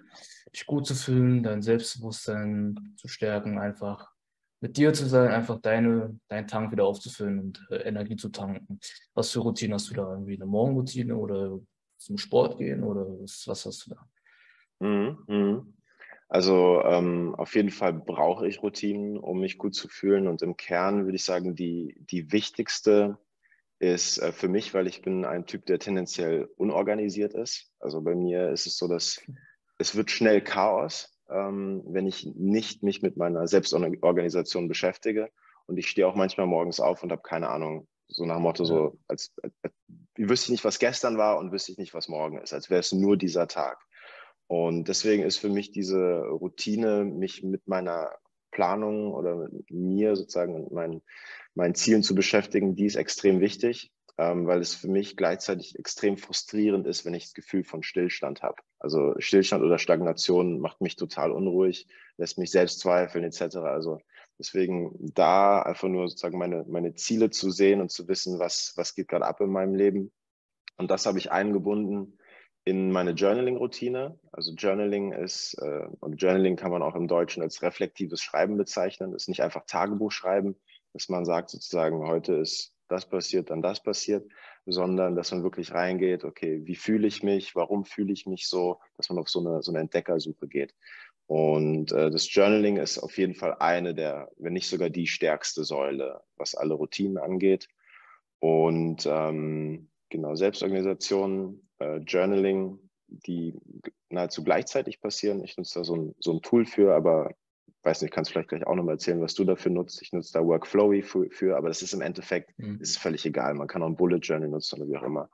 dich gut zu fühlen, dein Selbstbewusstsein zu stärken, einfach mit dir zu sein, einfach deine, deinen Tank wieder aufzufüllen und äh, Energie zu tanken. Was für Routinen hast du da? Irgendwie eine Morgenroutine oder zum Sport gehen oder was, was hast du da? Mhm, mhm. Also ähm, auf jeden Fall brauche ich Routinen, um mich gut zu fühlen. Und im Kern würde ich sagen, die, die wichtigste ist äh, für mich, weil ich bin ein Typ, der tendenziell unorganisiert ist. Also bei mir ist es so, dass es wird schnell Chaos, ähm, wenn ich nicht mich mit meiner Selbstorganisation beschäftige. Und ich stehe auch manchmal morgens auf und habe keine Ahnung, so nach dem Motto, so als, als, als wüsste ich nicht, was gestern war und wüsste ich nicht, was morgen ist, als wäre es nur dieser Tag. Und deswegen ist für mich diese Routine, mich mit meiner Planung oder mit mir sozusagen und meinen, meinen Zielen zu beschäftigen, die ist extrem wichtig. ähm, weil es für mich gleichzeitig extrem frustrierend ist, wenn ich das Gefühl von Stillstand habe. Also Stillstand oder Stagnation macht mich total unruhig, lässt mich selbst zweifeln etc. Also deswegen da einfach nur sozusagen meine, meine Ziele zu sehen und zu wissen, was, was geht gerade ab in meinem Leben. Und das habe ich eingebunden in meine Journaling-Routine. Also Journaling ist, äh, und Journaling kann man auch im Deutschen als reflektives Schreiben bezeichnen. Ist nicht einfach Tagebuch schreiben, dass man sagt sozusagen, heute ist das passiert, dann das passiert, sondern dass man wirklich reingeht, okay, wie fühle ich mich, warum fühle ich mich so, dass man auf so eine, so eine Entdeckersuche geht. Und äh, das Journaling ist auf jeden Fall eine der, wenn nicht sogar die stärkste Säule, was alle Routinen angeht. Und ähm, genau, Selbstorganisation, äh, Journaling, die nahezu gleichzeitig passieren. Ich nutze da so ein, so ein Tool für, aber weiß nicht, kannst vielleicht gleich auch nochmal erzählen, was du dafür nutzt. Ich nutze da Workflowy für, für aber das ist im Endeffekt, mhm. ist völlig egal. Man kann auch ein Bullet Journal nutzen oder wie auch immer.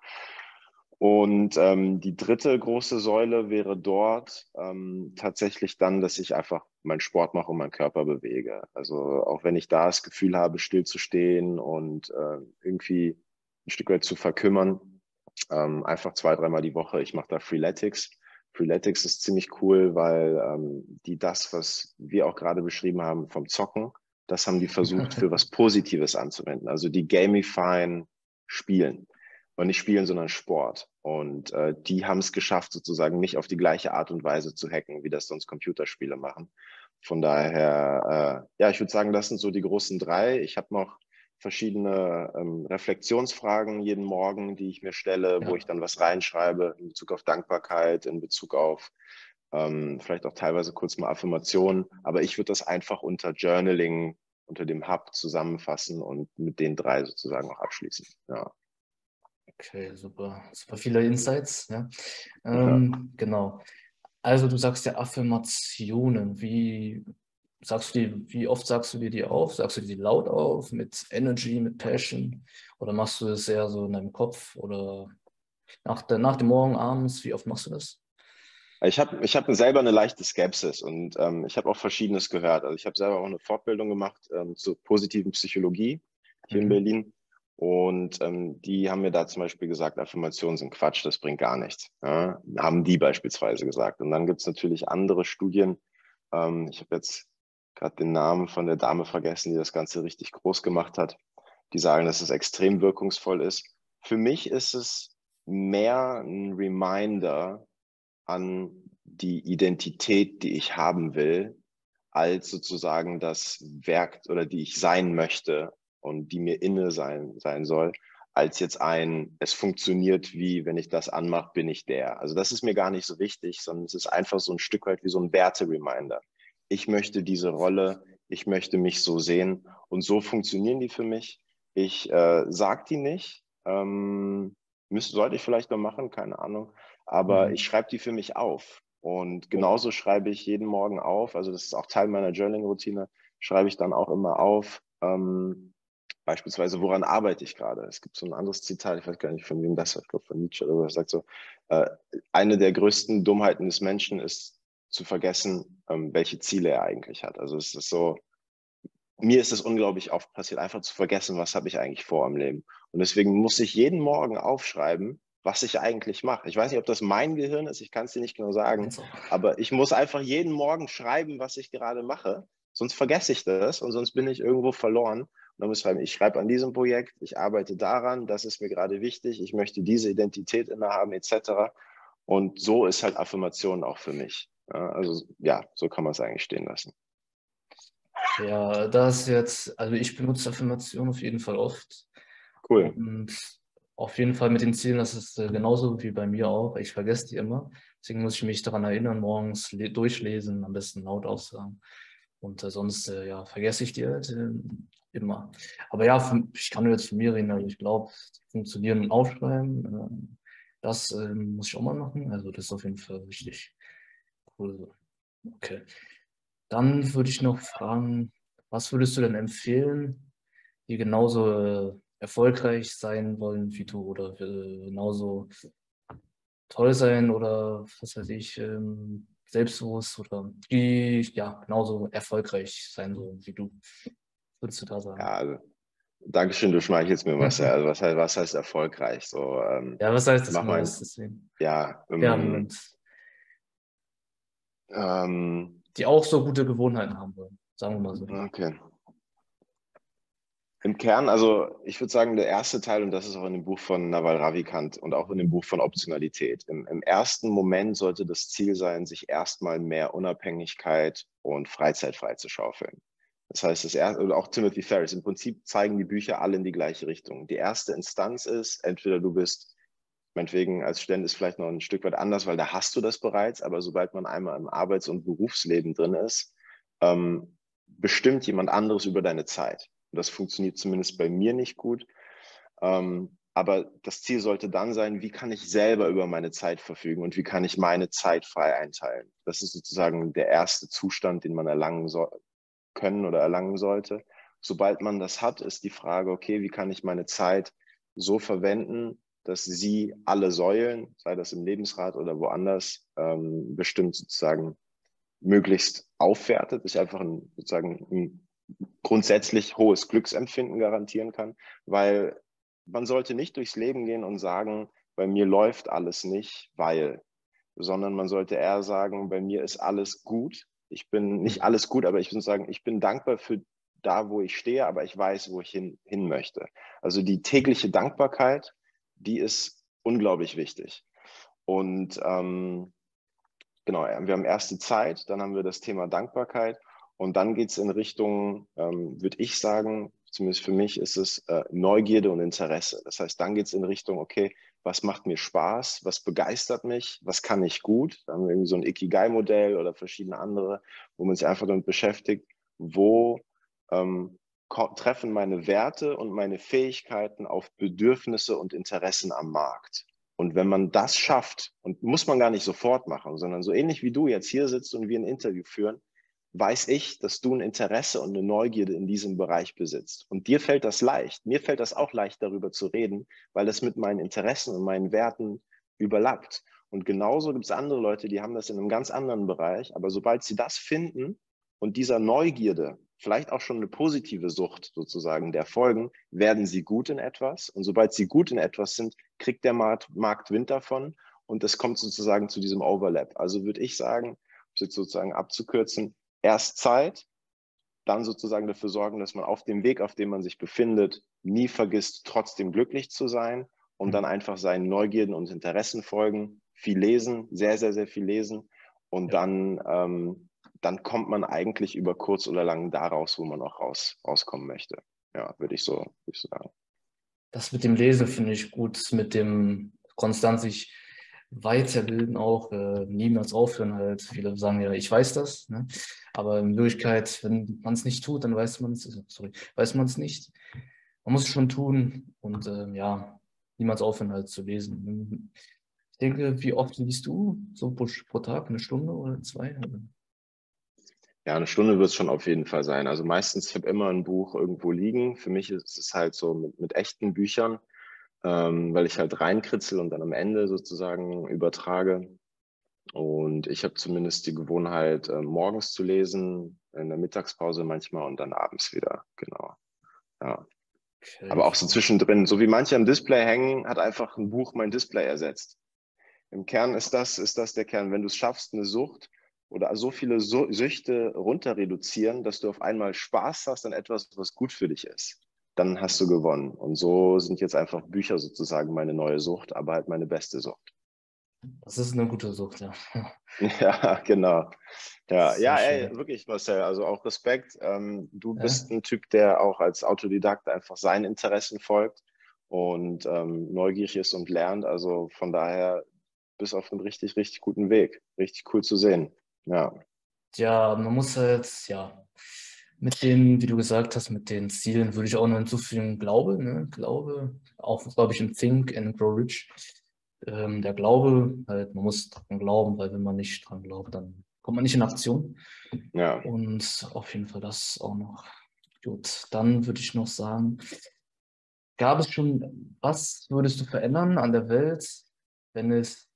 Und ähm, die dritte große Säule wäre dort ähm, tatsächlich dann, dass ich einfach meinen Sport mache und meinen Körper bewege. Also auch wenn ich da das Gefühl habe, stillzustehen und äh, irgendwie ein Stück weit zu verkümmern, ähm, einfach zwei, dreimal die Woche. Ich mache da Freeletics Freeletics ist ziemlich cool, weil ähm, die das, was wir auch gerade beschrieben haben vom Zocken, das haben die versucht [laughs] für was Positives anzuwenden. Also die gamifyen Spielen. Und nicht Spielen, sondern Sport. Und äh, die haben es geschafft, sozusagen mich auf die gleiche Art und Weise zu hacken, wie das sonst Computerspiele machen. Von daher, äh, ja, ich würde sagen, das sind so die großen drei. Ich habe noch verschiedene ähm, Reflexionsfragen jeden Morgen, die ich mir stelle, ja. wo ich dann was reinschreibe in Bezug auf Dankbarkeit, in Bezug auf ähm, vielleicht auch teilweise kurz mal Affirmationen. Aber ich würde das einfach unter Journaling, unter dem Hub zusammenfassen und mit den drei sozusagen auch abschließen. Ja. Okay, super. Super viele Insights. Ja. Ähm, ja. Genau. Also du sagst ja Affirmationen. Wie sagst du die, wie oft sagst du dir die auf? Sagst du die laut auf, mit Energy, mit Passion? Oder machst du das eher so in deinem Kopf? Oder nach, der, nach dem Morgen, abends, wie oft machst du das? Ich habe ich hab selber eine leichte Skepsis und ähm, ich habe auch Verschiedenes gehört. Also ich habe selber auch eine Fortbildung gemacht ähm, zur positiven Psychologie hier mhm. in Berlin. Und ähm, die haben mir da zum Beispiel gesagt, Affirmationen sind Quatsch, das bringt gar nichts. Ja? Haben die beispielsweise gesagt. Und dann gibt es natürlich andere Studien. Ähm, ich habe jetzt gerade den Namen von der Dame vergessen, die das Ganze richtig groß gemacht hat. Die sagen, dass es extrem wirkungsvoll ist. Für mich ist es mehr ein Reminder an die Identität, die ich haben will, als sozusagen das Werk oder die ich sein möchte und die mir inne sein, sein soll, als jetzt ein, es funktioniert wie, wenn ich das anmache, bin ich der. Also das ist mir gar nicht so wichtig, sondern es ist einfach so ein Stück weit wie so ein Werte-Reminder ich möchte diese Rolle, ich möchte mich so sehen und so funktionieren die für mich. Ich äh, sage die nicht, ähm, müsste, sollte ich vielleicht noch machen, keine Ahnung, aber mhm. ich schreibe die für mich auf. Und genauso schreibe ich jeden Morgen auf, also das ist auch Teil meiner Journaling-Routine, schreibe ich dann auch immer auf, ähm, beispielsweise, woran arbeite ich gerade? Es gibt so ein anderes Zitat, ich weiß gar nicht, von wem das ist, ich glaube von Nietzsche oder was, sagt so, äh, eine der größten Dummheiten des Menschen ist zu vergessen, ähm, welche Ziele er eigentlich hat. Also es ist so, mir ist es unglaublich oft passiert, einfach zu vergessen, was habe ich eigentlich vor im Leben. Und deswegen muss ich jeden Morgen aufschreiben, was ich eigentlich mache. Ich weiß nicht, ob das mein Gehirn ist, ich kann es dir nicht genau sagen, aber ich muss einfach jeden Morgen schreiben, was ich gerade mache, sonst vergesse ich das und sonst bin ich irgendwo verloren. Und dann muss ich schreiben, ich schreibe an diesem Projekt, ich arbeite daran, das ist mir gerade wichtig, ich möchte diese Identität innehaben, etc. Und so ist halt Affirmation auch für mich. Also ja, so kann man es eigentlich stehen lassen. Ja, das jetzt, also ich benutze Affirmationen auf jeden Fall oft. Cool. Und auf jeden Fall mit den Zielen, das ist äh, genauso wie bei mir auch. Ich vergesse die immer. Deswegen muss ich mich daran erinnern, morgens durchlesen, am besten laut aussagen. Und äh, sonst äh, ja, vergesse ich die halt äh, immer. Aber ja, für, ich kann nur jetzt von mir reden. Also ich glaube, funktionieren und aufschreiben, das muss ich auch mal machen. Also das ist auf jeden Fall wichtig. Cool. Okay. Dann würde ich noch fragen, was würdest du denn empfehlen, die genauso äh, erfolgreich sein wollen wie du oder äh, genauso toll sein oder was weiß ich, ähm, selbstbewusst oder die ja genauso erfolgreich sein sollen wie du? Was würdest du da sagen? Ja, also Dankeschön, du schmeichelst mir, Marcel. [laughs] Also was heißt, was heißt erfolgreich? So, ähm, ja, was heißt das? Mach mal, deswegen. Ja, ähm, ja und, ähm, die auch so gute Gewohnheiten haben wollen, sagen wir mal so. Okay. Im Kern, also ich würde sagen, der erste Teil, und das ist auch in dem Buch von Naval Ravikant und auch in dem Buch von Optionalität. Im, Im, ersten Moment sollte das Ziel sein, sich erstmal mehr Unabhängigkeit und Freizeit freizuschaufeln. Das heißt, das erste, oder auch Timothy Ferris, im Prinzip zeigen die Bücher alle in die gleiche Richtung. Die erste Instanz ist, entweder du bist, meinetwegen als Student ist vielleicht noch ein Stück weit anders, weil da hast du das bereits, aber sobald man einmal im Arbeits- und Berufsleben drin ist, ähm, bestimmt jemand anderes über deine Zeit. Und das funktioniert zumindest bei mir nicht gut. Ähm, aber das Ziel sollte dann sein, wie kann ich selber über meine Zeit verfügen und wie kann ich meine Zeit frei einteilen. Das ist sozusagen der erste Zustand, den man erlangen soll, können oder erlangen sollte. Sobald man das hat, ist die Frage, okay, wie kann ich meine Zeit so verwenden, dass sie alle Säulen, sei das im Lebensrat oder woanders, ähm, bestimmt sozusagen möglichst aufwertet, ich einfach ein, sozusagen ein grundsätzlich hohes Glücksempfinden garantieren kann, weil man sollte nicht durchs Leben gehen und sagen, bei mir läuft alles nicht, weil, sondern man sollte eher sagen, bei mir ist alles gut, ich bin nicht alles gut, aber ich würde sagen, ich bin dankbar für da, wo ich stehe, aber ich weiß, wo ich hin, hin möchte. Also die tägliche Dankbarkeit, die ist unglaublich wichtig. Und ähm, genau, wir haben erste Zeit, dann haben wir das Thema Dankbarkeit und dann geht es in Richtung, ähm, würde ich sagen, zumindest für mich ist es äh, Neugierde und Interesse. Das heißt, dann geht es in Richtung, okay, was macht mir Spaß, was begeistert mich, was kann ich gut. Da haben wir irgendwie so ein Ikigai-Modell oder verschiedene andere, wo man sich einfach damit beschäftigt, wo ähm, treffen meine Werte und meine Fähigkeiten auf Bedürfnisse und Interessen am Markt. Und wenn man das schafft, und muss man gar nicht sofort machen, sondern so ähnlich wie du jetzt hier sitzt und wir ein Interview führen, weiß ich, dass du ein Interesse und eine Neugierde in diesem Bereich besitzt. Und dir fällt das leicht. Mir fällt das auch leicht, darüber zu reden, weil das mit meinen Interessen und meinen Werten überlappt. Und genauso gibt es andere Leute, die haben das in einem ganz anderen Bereich. Aber sobald sie das finden und dieser Neugierde, vielleicht auch schon eine positive Sucht sozusagen der Folgen, werden sie gut in etwas. Und sobald sie gut in etwas sind, kriegt der Markt, Markt Wind davon. Und es kommt sozusagen zu diesem Overlap. Also würde ich sagen, um es jetzt sozusagen abzukürzen, erst Zeit, dann sozusagen dafür sorgen, dass man auf dem Weg, auf dem man sich befindet, nie vergisst, trotzdem glücklich zu sein und dann einfach seinen Neugierden und Interessen folgen, viel lesen, sehr, sehr, sehr viel lesen und dann, ähm, dann kommt man eigentlich über kurz oder lang da raus, wo man auch raus, rauskommen möchte. Ja, würde ich, so, würd ich so sagen. Das mit dem Lesen finde ich gut, mit dem konstant sich weiterbilden auch, äh, niemals aufhören halt. Viele sagen ja, ich weiß das, ne? aber in Wirklichkeit, wenn man es nicht tut, dann weiß man es, sorry, weiß man es nicht. Man muss es schon tun und äh, ja, niemals aufhören halt zu lesen. Ich denke, wie oft liest du so pro Tag, eine Stunde oder zwei? Ja, eine Stunde wird es schon auf jeden Fall sein. Also meistens, ich habe immer ein Buch irgendwo liegen. Für mich ist es halt so mit, mit echten Büchern ähm, weil ich halt reinkritzel und dann am Ende sozusagen übertrage. Und ich habe zumindest die Gewohnheit, äh, morgens zu lesen, in der Mittagspause manchmal und dann abends wieder. Genau. Ja. Okay. Aber auch so zwischendrin, so wie manche am Display hängen, hat einfach ein Buch mein Display ersetzt. Im Kern ist das, ist das der Kern. Wenn du es schaffst, eine Sucht oder so viele Süchte runter reduzieren, dass du auf einmal Spaß hast an etwas, was gut für dich ist dann hast du gewonnen. Und so sind jetzt einfach Bücher sozusagen meine neue Sucht, aber halt meine beste Sucht. Das ist eine gute Sucht, ja. [laughs] ja, genau. Ja, ja ey, wirklich, Marcel. Also auch Respekt. Ähm, du ja. bist ein Typ, der auch als Autodidakt einfach seinen Interessen folgt und ähm, neugierig ist und lernt. Also von daher bist auf einem richtig, richtig guten Weg. Richtig cool zu sehen. Ja. Ja, man muss halt, ja, mit den, wie du gesagt hast, mit den Zielen würde ich auch noch hinzufügen, Glaube, ne? Glaube, auch, glaube ich, im Think and Grow Rich. Ähm, der Glaube, halt, man muss dran glauben, weil wenn man nicht dran glaubt, dann kommt man nicht in Aktion. Ja. Und auf jeden Fall das auch noch. Gut, dann würde ich noch sagen, gab es schon, was würdest du verändern an der Welt, wenn es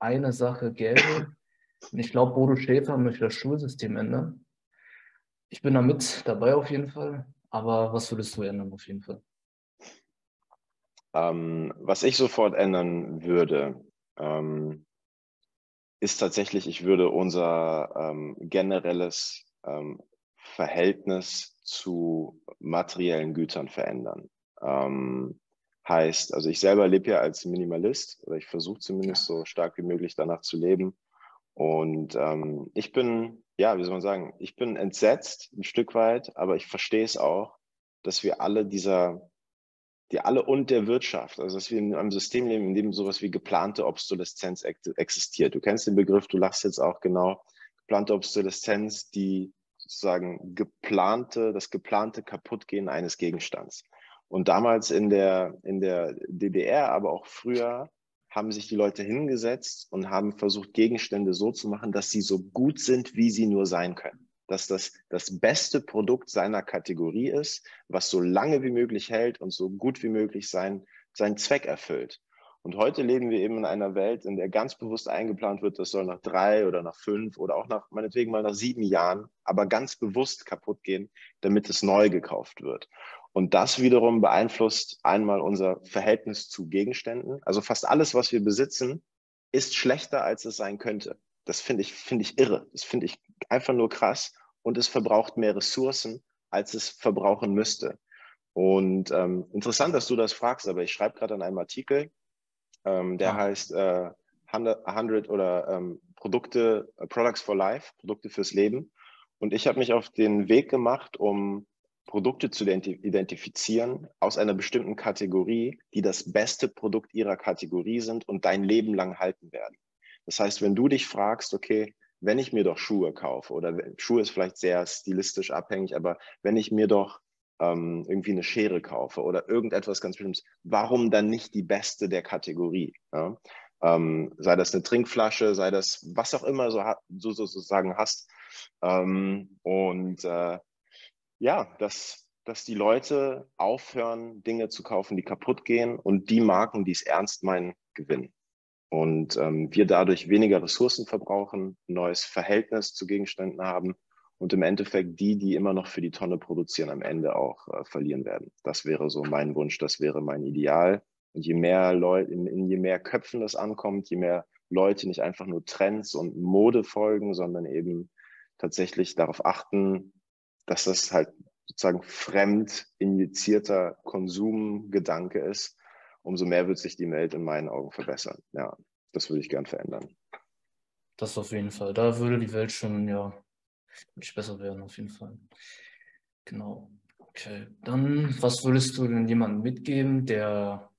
eine Sache gäbe? Und ich glaube, Bodo Schäfer möchte das Schulsystem ändern. Ich bin da mit dabei auf jeden Fall. Aber was würdest du ändern auf jeden Fall? Ähm, was ich sofort ändern würde, ähm, ist tatsächlich, ich würde unser ähm, generelles ähm, Verhältnis zu materiellen Gütern verändern. Ähm, heißt, also ich selber lebe ja als Minimalist oder ich versuche zumindest so stark wie möglich danach zu leben. Und ähm, ich bin, ja, wie soll man sagen, ich bin entsetzt ein Stück weit, aber ich verstehe es auch, dass wir alle dieser, die alle und der Wirtschaft, also dass wir in einem System leben, in dem sowas wie geplante Obsoleszenz existiert. Du kennst den Begriff, du lachst jetzt auch genau. Geplante Obsoleszenz, die sozusagen geplante, das geplante Kaputtgehen eines Gegenstands. Und damals in der, in der DDR, aber auch früher, haben sich die Leute hingesetzt und haben versucht, Gegenstände so zu machen, dass sie so gut sind, wie sie nur sein können. Dass das das beste Produkt seiner Kategorie ist, was so lange wie möglich hält und so gut wie möglich sein, seinen Zweck erfüllt. Und heute leben wir eben in einer Welt, in der ganz bewusst eingeplant wird, das soll nach drei oder nach fünf oder auch nach, meinetwegen mal nach sieben Jahren, aber ganz bewusst kaputt gehen, damit es neu gekauft wird. Und das wiederum beeinflusst einmal unser Verhältnis zu Gegenständen. Also fast alles, was wir besitzen, ist schlechter, als es sein könnte. Das finde ich, finde ich irre. Das finde ich einfach nur krass. Und es verbraucht mehr Ressourcen, als es verbrauchen müsste. Und ähm, interessant, dass du das fragst, aber ich schreibe gerade an einem Artikel, ähm, der ja. heißt äh, 100, 100 oder ähm, Produkte, uh, Products for Life, Produkte fürs Leben. Und ich habe mich auf den Weg gemacht, um Produkte zu identifizieren aus einer bestimmten Kategorie, die das beste Produkt ihrer Kategorie sind und dein Leben lang halten werden. Das heißt, wenn du dich fragst, okay, wenn ich mir doch Schuhe kaufe oder Schuhe ist vielleicht sehr stilistisch abhängig, aber wenn ich mir doch ähm, irgendwie eine Schere kaufe oder irgendetwas ganz Bestimmtes, warum dann nicht die beste der Kategorie? Ja? Ähm, sei das eine Trinkflasche, sei das was auch immer so, so sozusagen hast. Ähm, und äh, ja, dass, dass die Leute aufhören, Dinge zu kaufen, die kaputt gehen und die Marken, die es ernst meinen, gewinnen. Und ähm, wir dadurch weniger Ressourcen verbrauchen, neues Verhältnis zu Gegenständen haben und im Endeffekt die, die immer noch für die Tonne produzieren, am Ende auch äh, verlieren werden. Das wäre so mein Wunsch, das wäre mein Ideal. Und je mehr Leute, in, in je mehr Köpfen das ankommt, je mehr Leute nicht einfach nur Trends und Mode folgen, sondern eben tatsächlich darauf achten, dass das halt sozusagen fremd injizierter Konsumgedanke ist, umso mehr wird sich die Welt in meinen Augen verbessern. Ja, das würde ich gern verändern. Das auf jeden Fall. Da würde die Welt schon, ja, nicht besser werden, auf jeden Fall. Genau. Okay. Dann, was würdest du denn jemandem mitgeben, der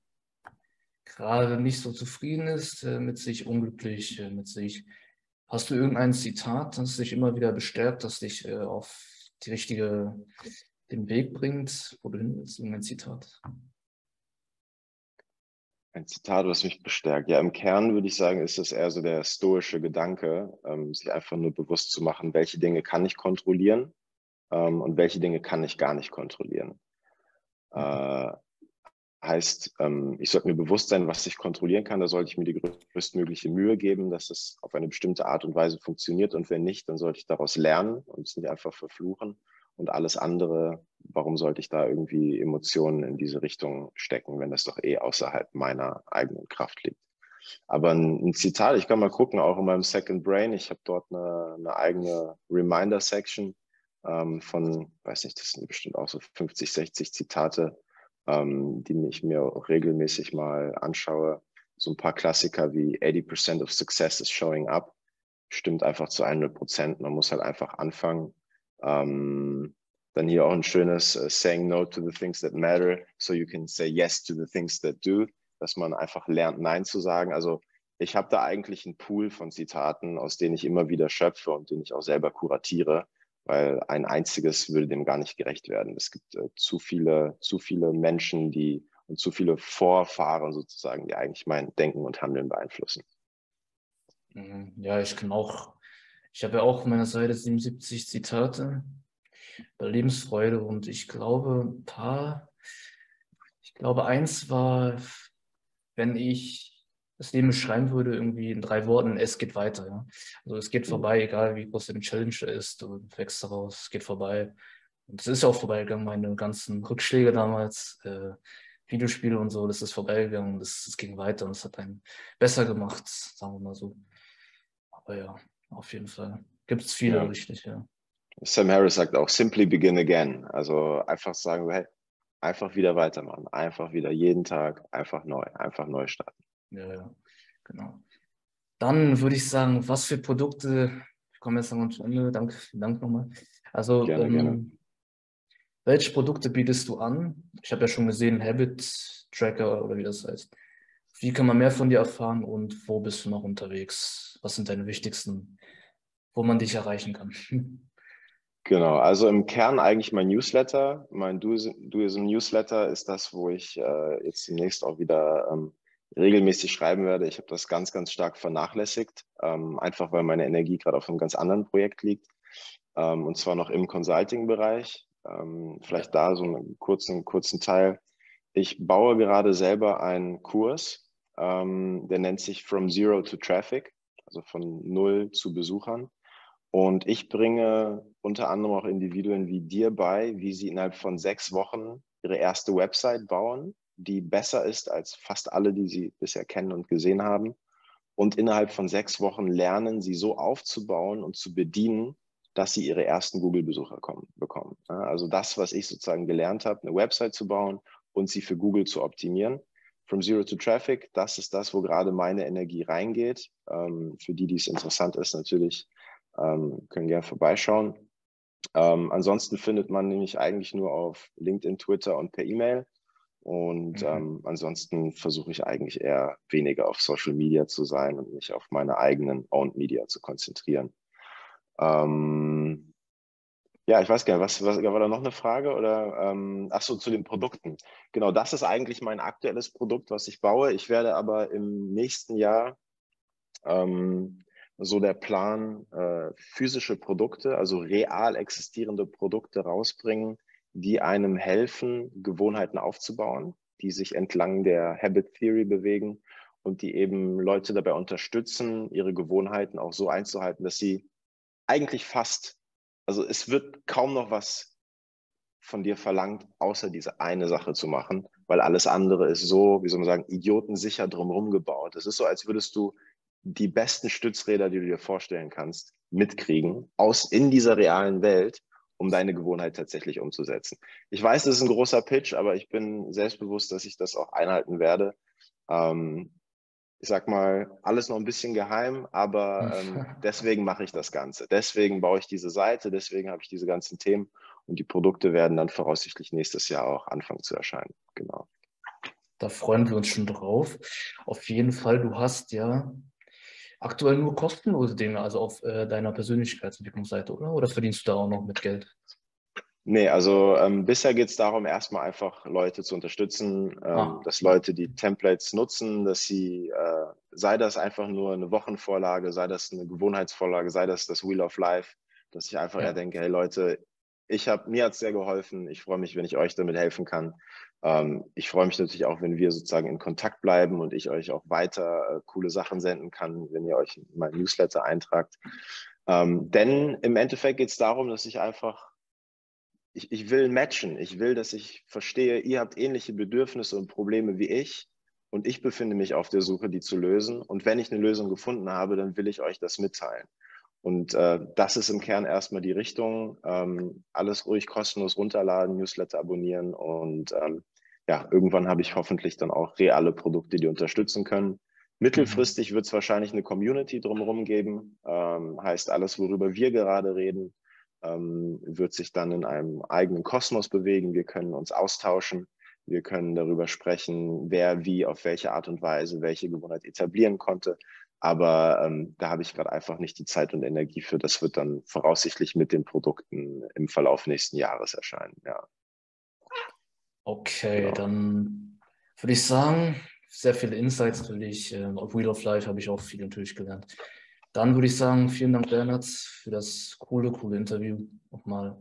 gerade nicht so zufrieden ist äh, mit sich, unglücklich äh, mit sich? Hast du irgendein Zitat, das dich immer wieder bestärkt, das dich äh, auf die richtige, den Weg bringt, wo du hin willst? Irgendein Zitat? Ein Zitat, was mich bestärkt. Ja, im Kern würde ich sagen, ist es eher so der stoische Gedanke, ähm, sich einfach nur bewusst zu machen, welche Dinge kann ich kontrollieren ähm, und welche Dinge kann ich gar nicht kontrollieren. Mhm. Äh, heißt, ähm, ich sollte mir bewusst sein, was ich kontrollieren kann. Da sollte ich mir die größtmögliche Mühe geben, dass es auf eine bestimmte Art und Weise funktioniert. Und wenn nicht, dann sollte ich daraus lernen und es nicht einfach verfluchen. Und alles andere warum sollte ich da irgendwie Emotionen in diese Richtung stecken, wenn das doch eh außerhalb meiner eigenen Kraft liegt? Aber ein, Zitat, ich kann mal gucken, auch in meinem Second Brain, ich habe dort eine, eine eigene Reminder-Section ähm, von, weiß nicht, das sind bestimmt auch so 50, 60 Zitate, ähm, die ich mir regelmäßig mal anschaue. So ein paar Klassiker wie 80% of success is showing up, stimmt einfach zu 100 Prozent. Man muss halt einfach anfangen. Ähm, dann hier auch ein schönes uh, Saying No to the things that matter, so you can say yes to the things that do, dass man einfach lernt, Nein zu sagen. Also ich habe da eigentlich einen Pool von Zitaten, aus denen ich immer wieder schöpfe und den ich auch selber kuratiere, weil ein einziges würde dem gar nicht gerecht werden. Es gibt äh, zu viele, zu viele Menschen, die und zu viele Vorfahren sozusagen, die eigentlich mein Denken und Handeln beeinflussen. Mhm. Ja, ich kann auch, ich habe ja auch auf meiner Seite 77 Zitate bei Lebensfreude. Und ich glaube, ein paar, ich glaube, eins war, wenn ich das Leben beschreiben würde, irgendwie in drei Worten, es geht weiter. Ja? Also es geht mhm. vorbei, egal wie groß der Challenge ist, du wächst daraus, es geht vorbei. Und es ist auch vorbeigegangen, meine ganzen Rückschläge damals, äh, Videospiele und so, das ist vorbeigegangen, das, das ging weiter und es hat einen besser gemacht, sagen wir mal so. Aber ja, auf jeden Fall. Gibt es viele, ja. richtig, ja. Sam Harris sagt auch, simply begin again. Also einfach sagen, hey, einfach wieder weitermachen, einfach wieder jeden Tag, einfach neu, einfach neu starten. Ja, ja, genau. Dann würde ich sagen, was für Produkte, ich komme jetzt noch zum Ende, danke, Dank nochmal. Also, gerne, ähm, gerne. welche Produkte bietest du an? Ich habe ja schon gesehen, Habit Tracker oder wie das heißt. Wie kann man mehr von dir erfahren und wo bist du noch unterwegs? Was sind deine wichtigsten, wo man dich erreichen kann? [laughs] Genau, also im Kern eigentlich mein Newsletter. Mein Duism Newsletter ist das, wo ich äh, jetzt demnächst auch wieder ähm, regelmäßig schreiben werde. Ich habe das ganz, ganz stark vernachlässigt, ähm, einfach weil meine Energie gerade auf einem ganz anderen Projekt liegt. Ähm, und zwar noch im Consulting-Bereich. Ähm, vielleicht da so einen kurzen, kurzen Teil. Ich baue gerade selber einen Kurs, ähm, der nennt sich From Zero to Traffic, also von Null zu Besuchern. Und ich bringe unter anderem auch Individuen wie dir bei, wie sie innerhalb von sechs Wochen ihre erste Website bauen, die besser ist als fast alle, die sie bisher kennen und gesehen haben. Und innerhalb von sechs Wochen lernen, sie so aufzubauen und zu bedienen, dass sie ihre ersten Google-Besucher bekommen. Also das, was ich sozusagen gelernt habe, eine Website zu bauen und sie für Google zu optimieren. From Zero to Traffic, das ist das, wo gerade meine Energie reingeht. Ähm, für die, die es interessant ist, natürlich ähm, können gerne vorbeischauen. Ähm, ansonsten findet man nämlich eigentlich nur auf LinkedIn, Twitter und per E-Mail. Und mhm. ähm, ansonsten versuche ich eigentlich eher weniger auf Social Media zu sein und mich auf meine eigenen Owned Media zu konzentrieren. Ähm, ja, ich weiß gar nicht, was, was war da noch eine Frage? Oder ähm, ach so, zu den Produkten. Genau, das ist eigentlich mein aktuelles Produkt, was ich baue. Ich werde aber im nächsten Jahr ähm, so der Plan, äh, physische Produkte, also real existierende Produkte rausbringen, die einem helfen, Gewohnheiten aufzubauen, die sich entlang der Habit Theory bewegen und die eben Leute dabei unterstützen, ihre Gewohnheiten auch so einzuhalten, dass sie eigentlich fast, also es wird kaum noch was von dir verlangt, außer diese eine Sache zu machen, weil alles andere ist so, wie soll man sagen, idiotensicher drumherum gebaut. Es ist so, als würdest du die besten Stützräder, die du dir vorstellen kannst, mitkriegen aus in dieser realen Welt, um deine Gewohnheit tatsächlich umzusetzen. Ich weiß, das ist ein großer Pitch, aber ich bin selbstbewusst, dass ich das auch einhalten werde. Ähm, ich sag mal, alles noch ein bisschen geheim, aber ähm, [laughs] deswegen mache ich das Ganze. Deswegen baue ich diese Seite, deswegen habe ich diese ganzen Themen und die Produkte werden dann voraussichtlich nächstes Jahr auch anfangen zu erscheinen. Genau. Da freuen wir uns schon drauf. Auf jeden Fall, du hast ja aktuell nur kostenlose Dinge, also auf äh, deiner Persönlichkeitsentwicklungsseite, oder? Oder verdienst du da auch noch mit Geld? Nee, also ähm, bisher geht es darum, erstmal einfach Leute zu unterstützen, ähm, ah. dass Leute die Templates nutzen, dass sie, äh, sei das einfach nur eine Wochenvorlage, sei das eine Gewohnheitsvorlage, sei das das Wheel of Life, dass ich einfach ja. eher denke, hey Leute, ich habe mir hat es sehr geholfen. Ich freue mich, wenn ich euch damit helfen kann. Ähm, ich freue mich natürlich auch, wenn wir sozusagen in Kontakt bleiben und ich euch auch weiter äh, coole Sachen senden kann, wenn ihr euch in mein Newsletter eintragt. Ähm, denn im Endeffekt geht es darum, dass ich einfach, ich, ich will matchen. Ich will, dass ich verstehe, ihr habt ähnliche Bedürfnisse und Probleme wie ich und ich befinde mich auf der Suche, die zu lösen. Und wenn ich eine Lösung gefunden habe, dann will ich euch das mitteilen. Und äh, das ist im Kern erstmal die Richtung. Ähm, alles ruhig kostenlos runterladen, Newsletter abonnieren und ähm, ja, irgendwann habe ich hoffentlich dann auch reale Produkte, die unterstützen können. Mittelfristig mhm. wird es wahrscheinlich eine Community drumherum geben. Ähm, heißt, alles, worüber wir gerade reden, ähm, wird sich dann in einem eigenen Kosmos bewegen. Wir können uns austauschen. Wir können darüber sprechen, wer wie auf welche Art und Weise welche Gewohnheit etablieren konnte. Aber ähm, da habe ich gerade einfach nicht die Zeit und Energie für. Das wird dann voraussichtlich mit den Produkten im Verlauf nächsten Jahres erscheinen. Ja. Okay, genau. dann würde ich sagen, sehr viele Insights natürlich. Ähm, auf Wheel of Life habe ich auch viel natürlich gelernt. Dann würde ich sagen, vielen Dank, Bernhard, für das coole, coole Interview nochmal.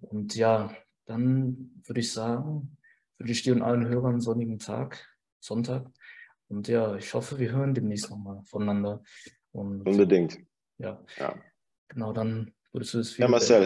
Und ja, dann würde ich sagen, wünsche ich dir und allen Hörern einen sonnigen Tag, Sonntag. Und ja, ich hoffe, wir hören demnächst nochmal voneinander. Und, Unbedingt. Ja. ja. Genau, dann würdest du es Ja, Marcel,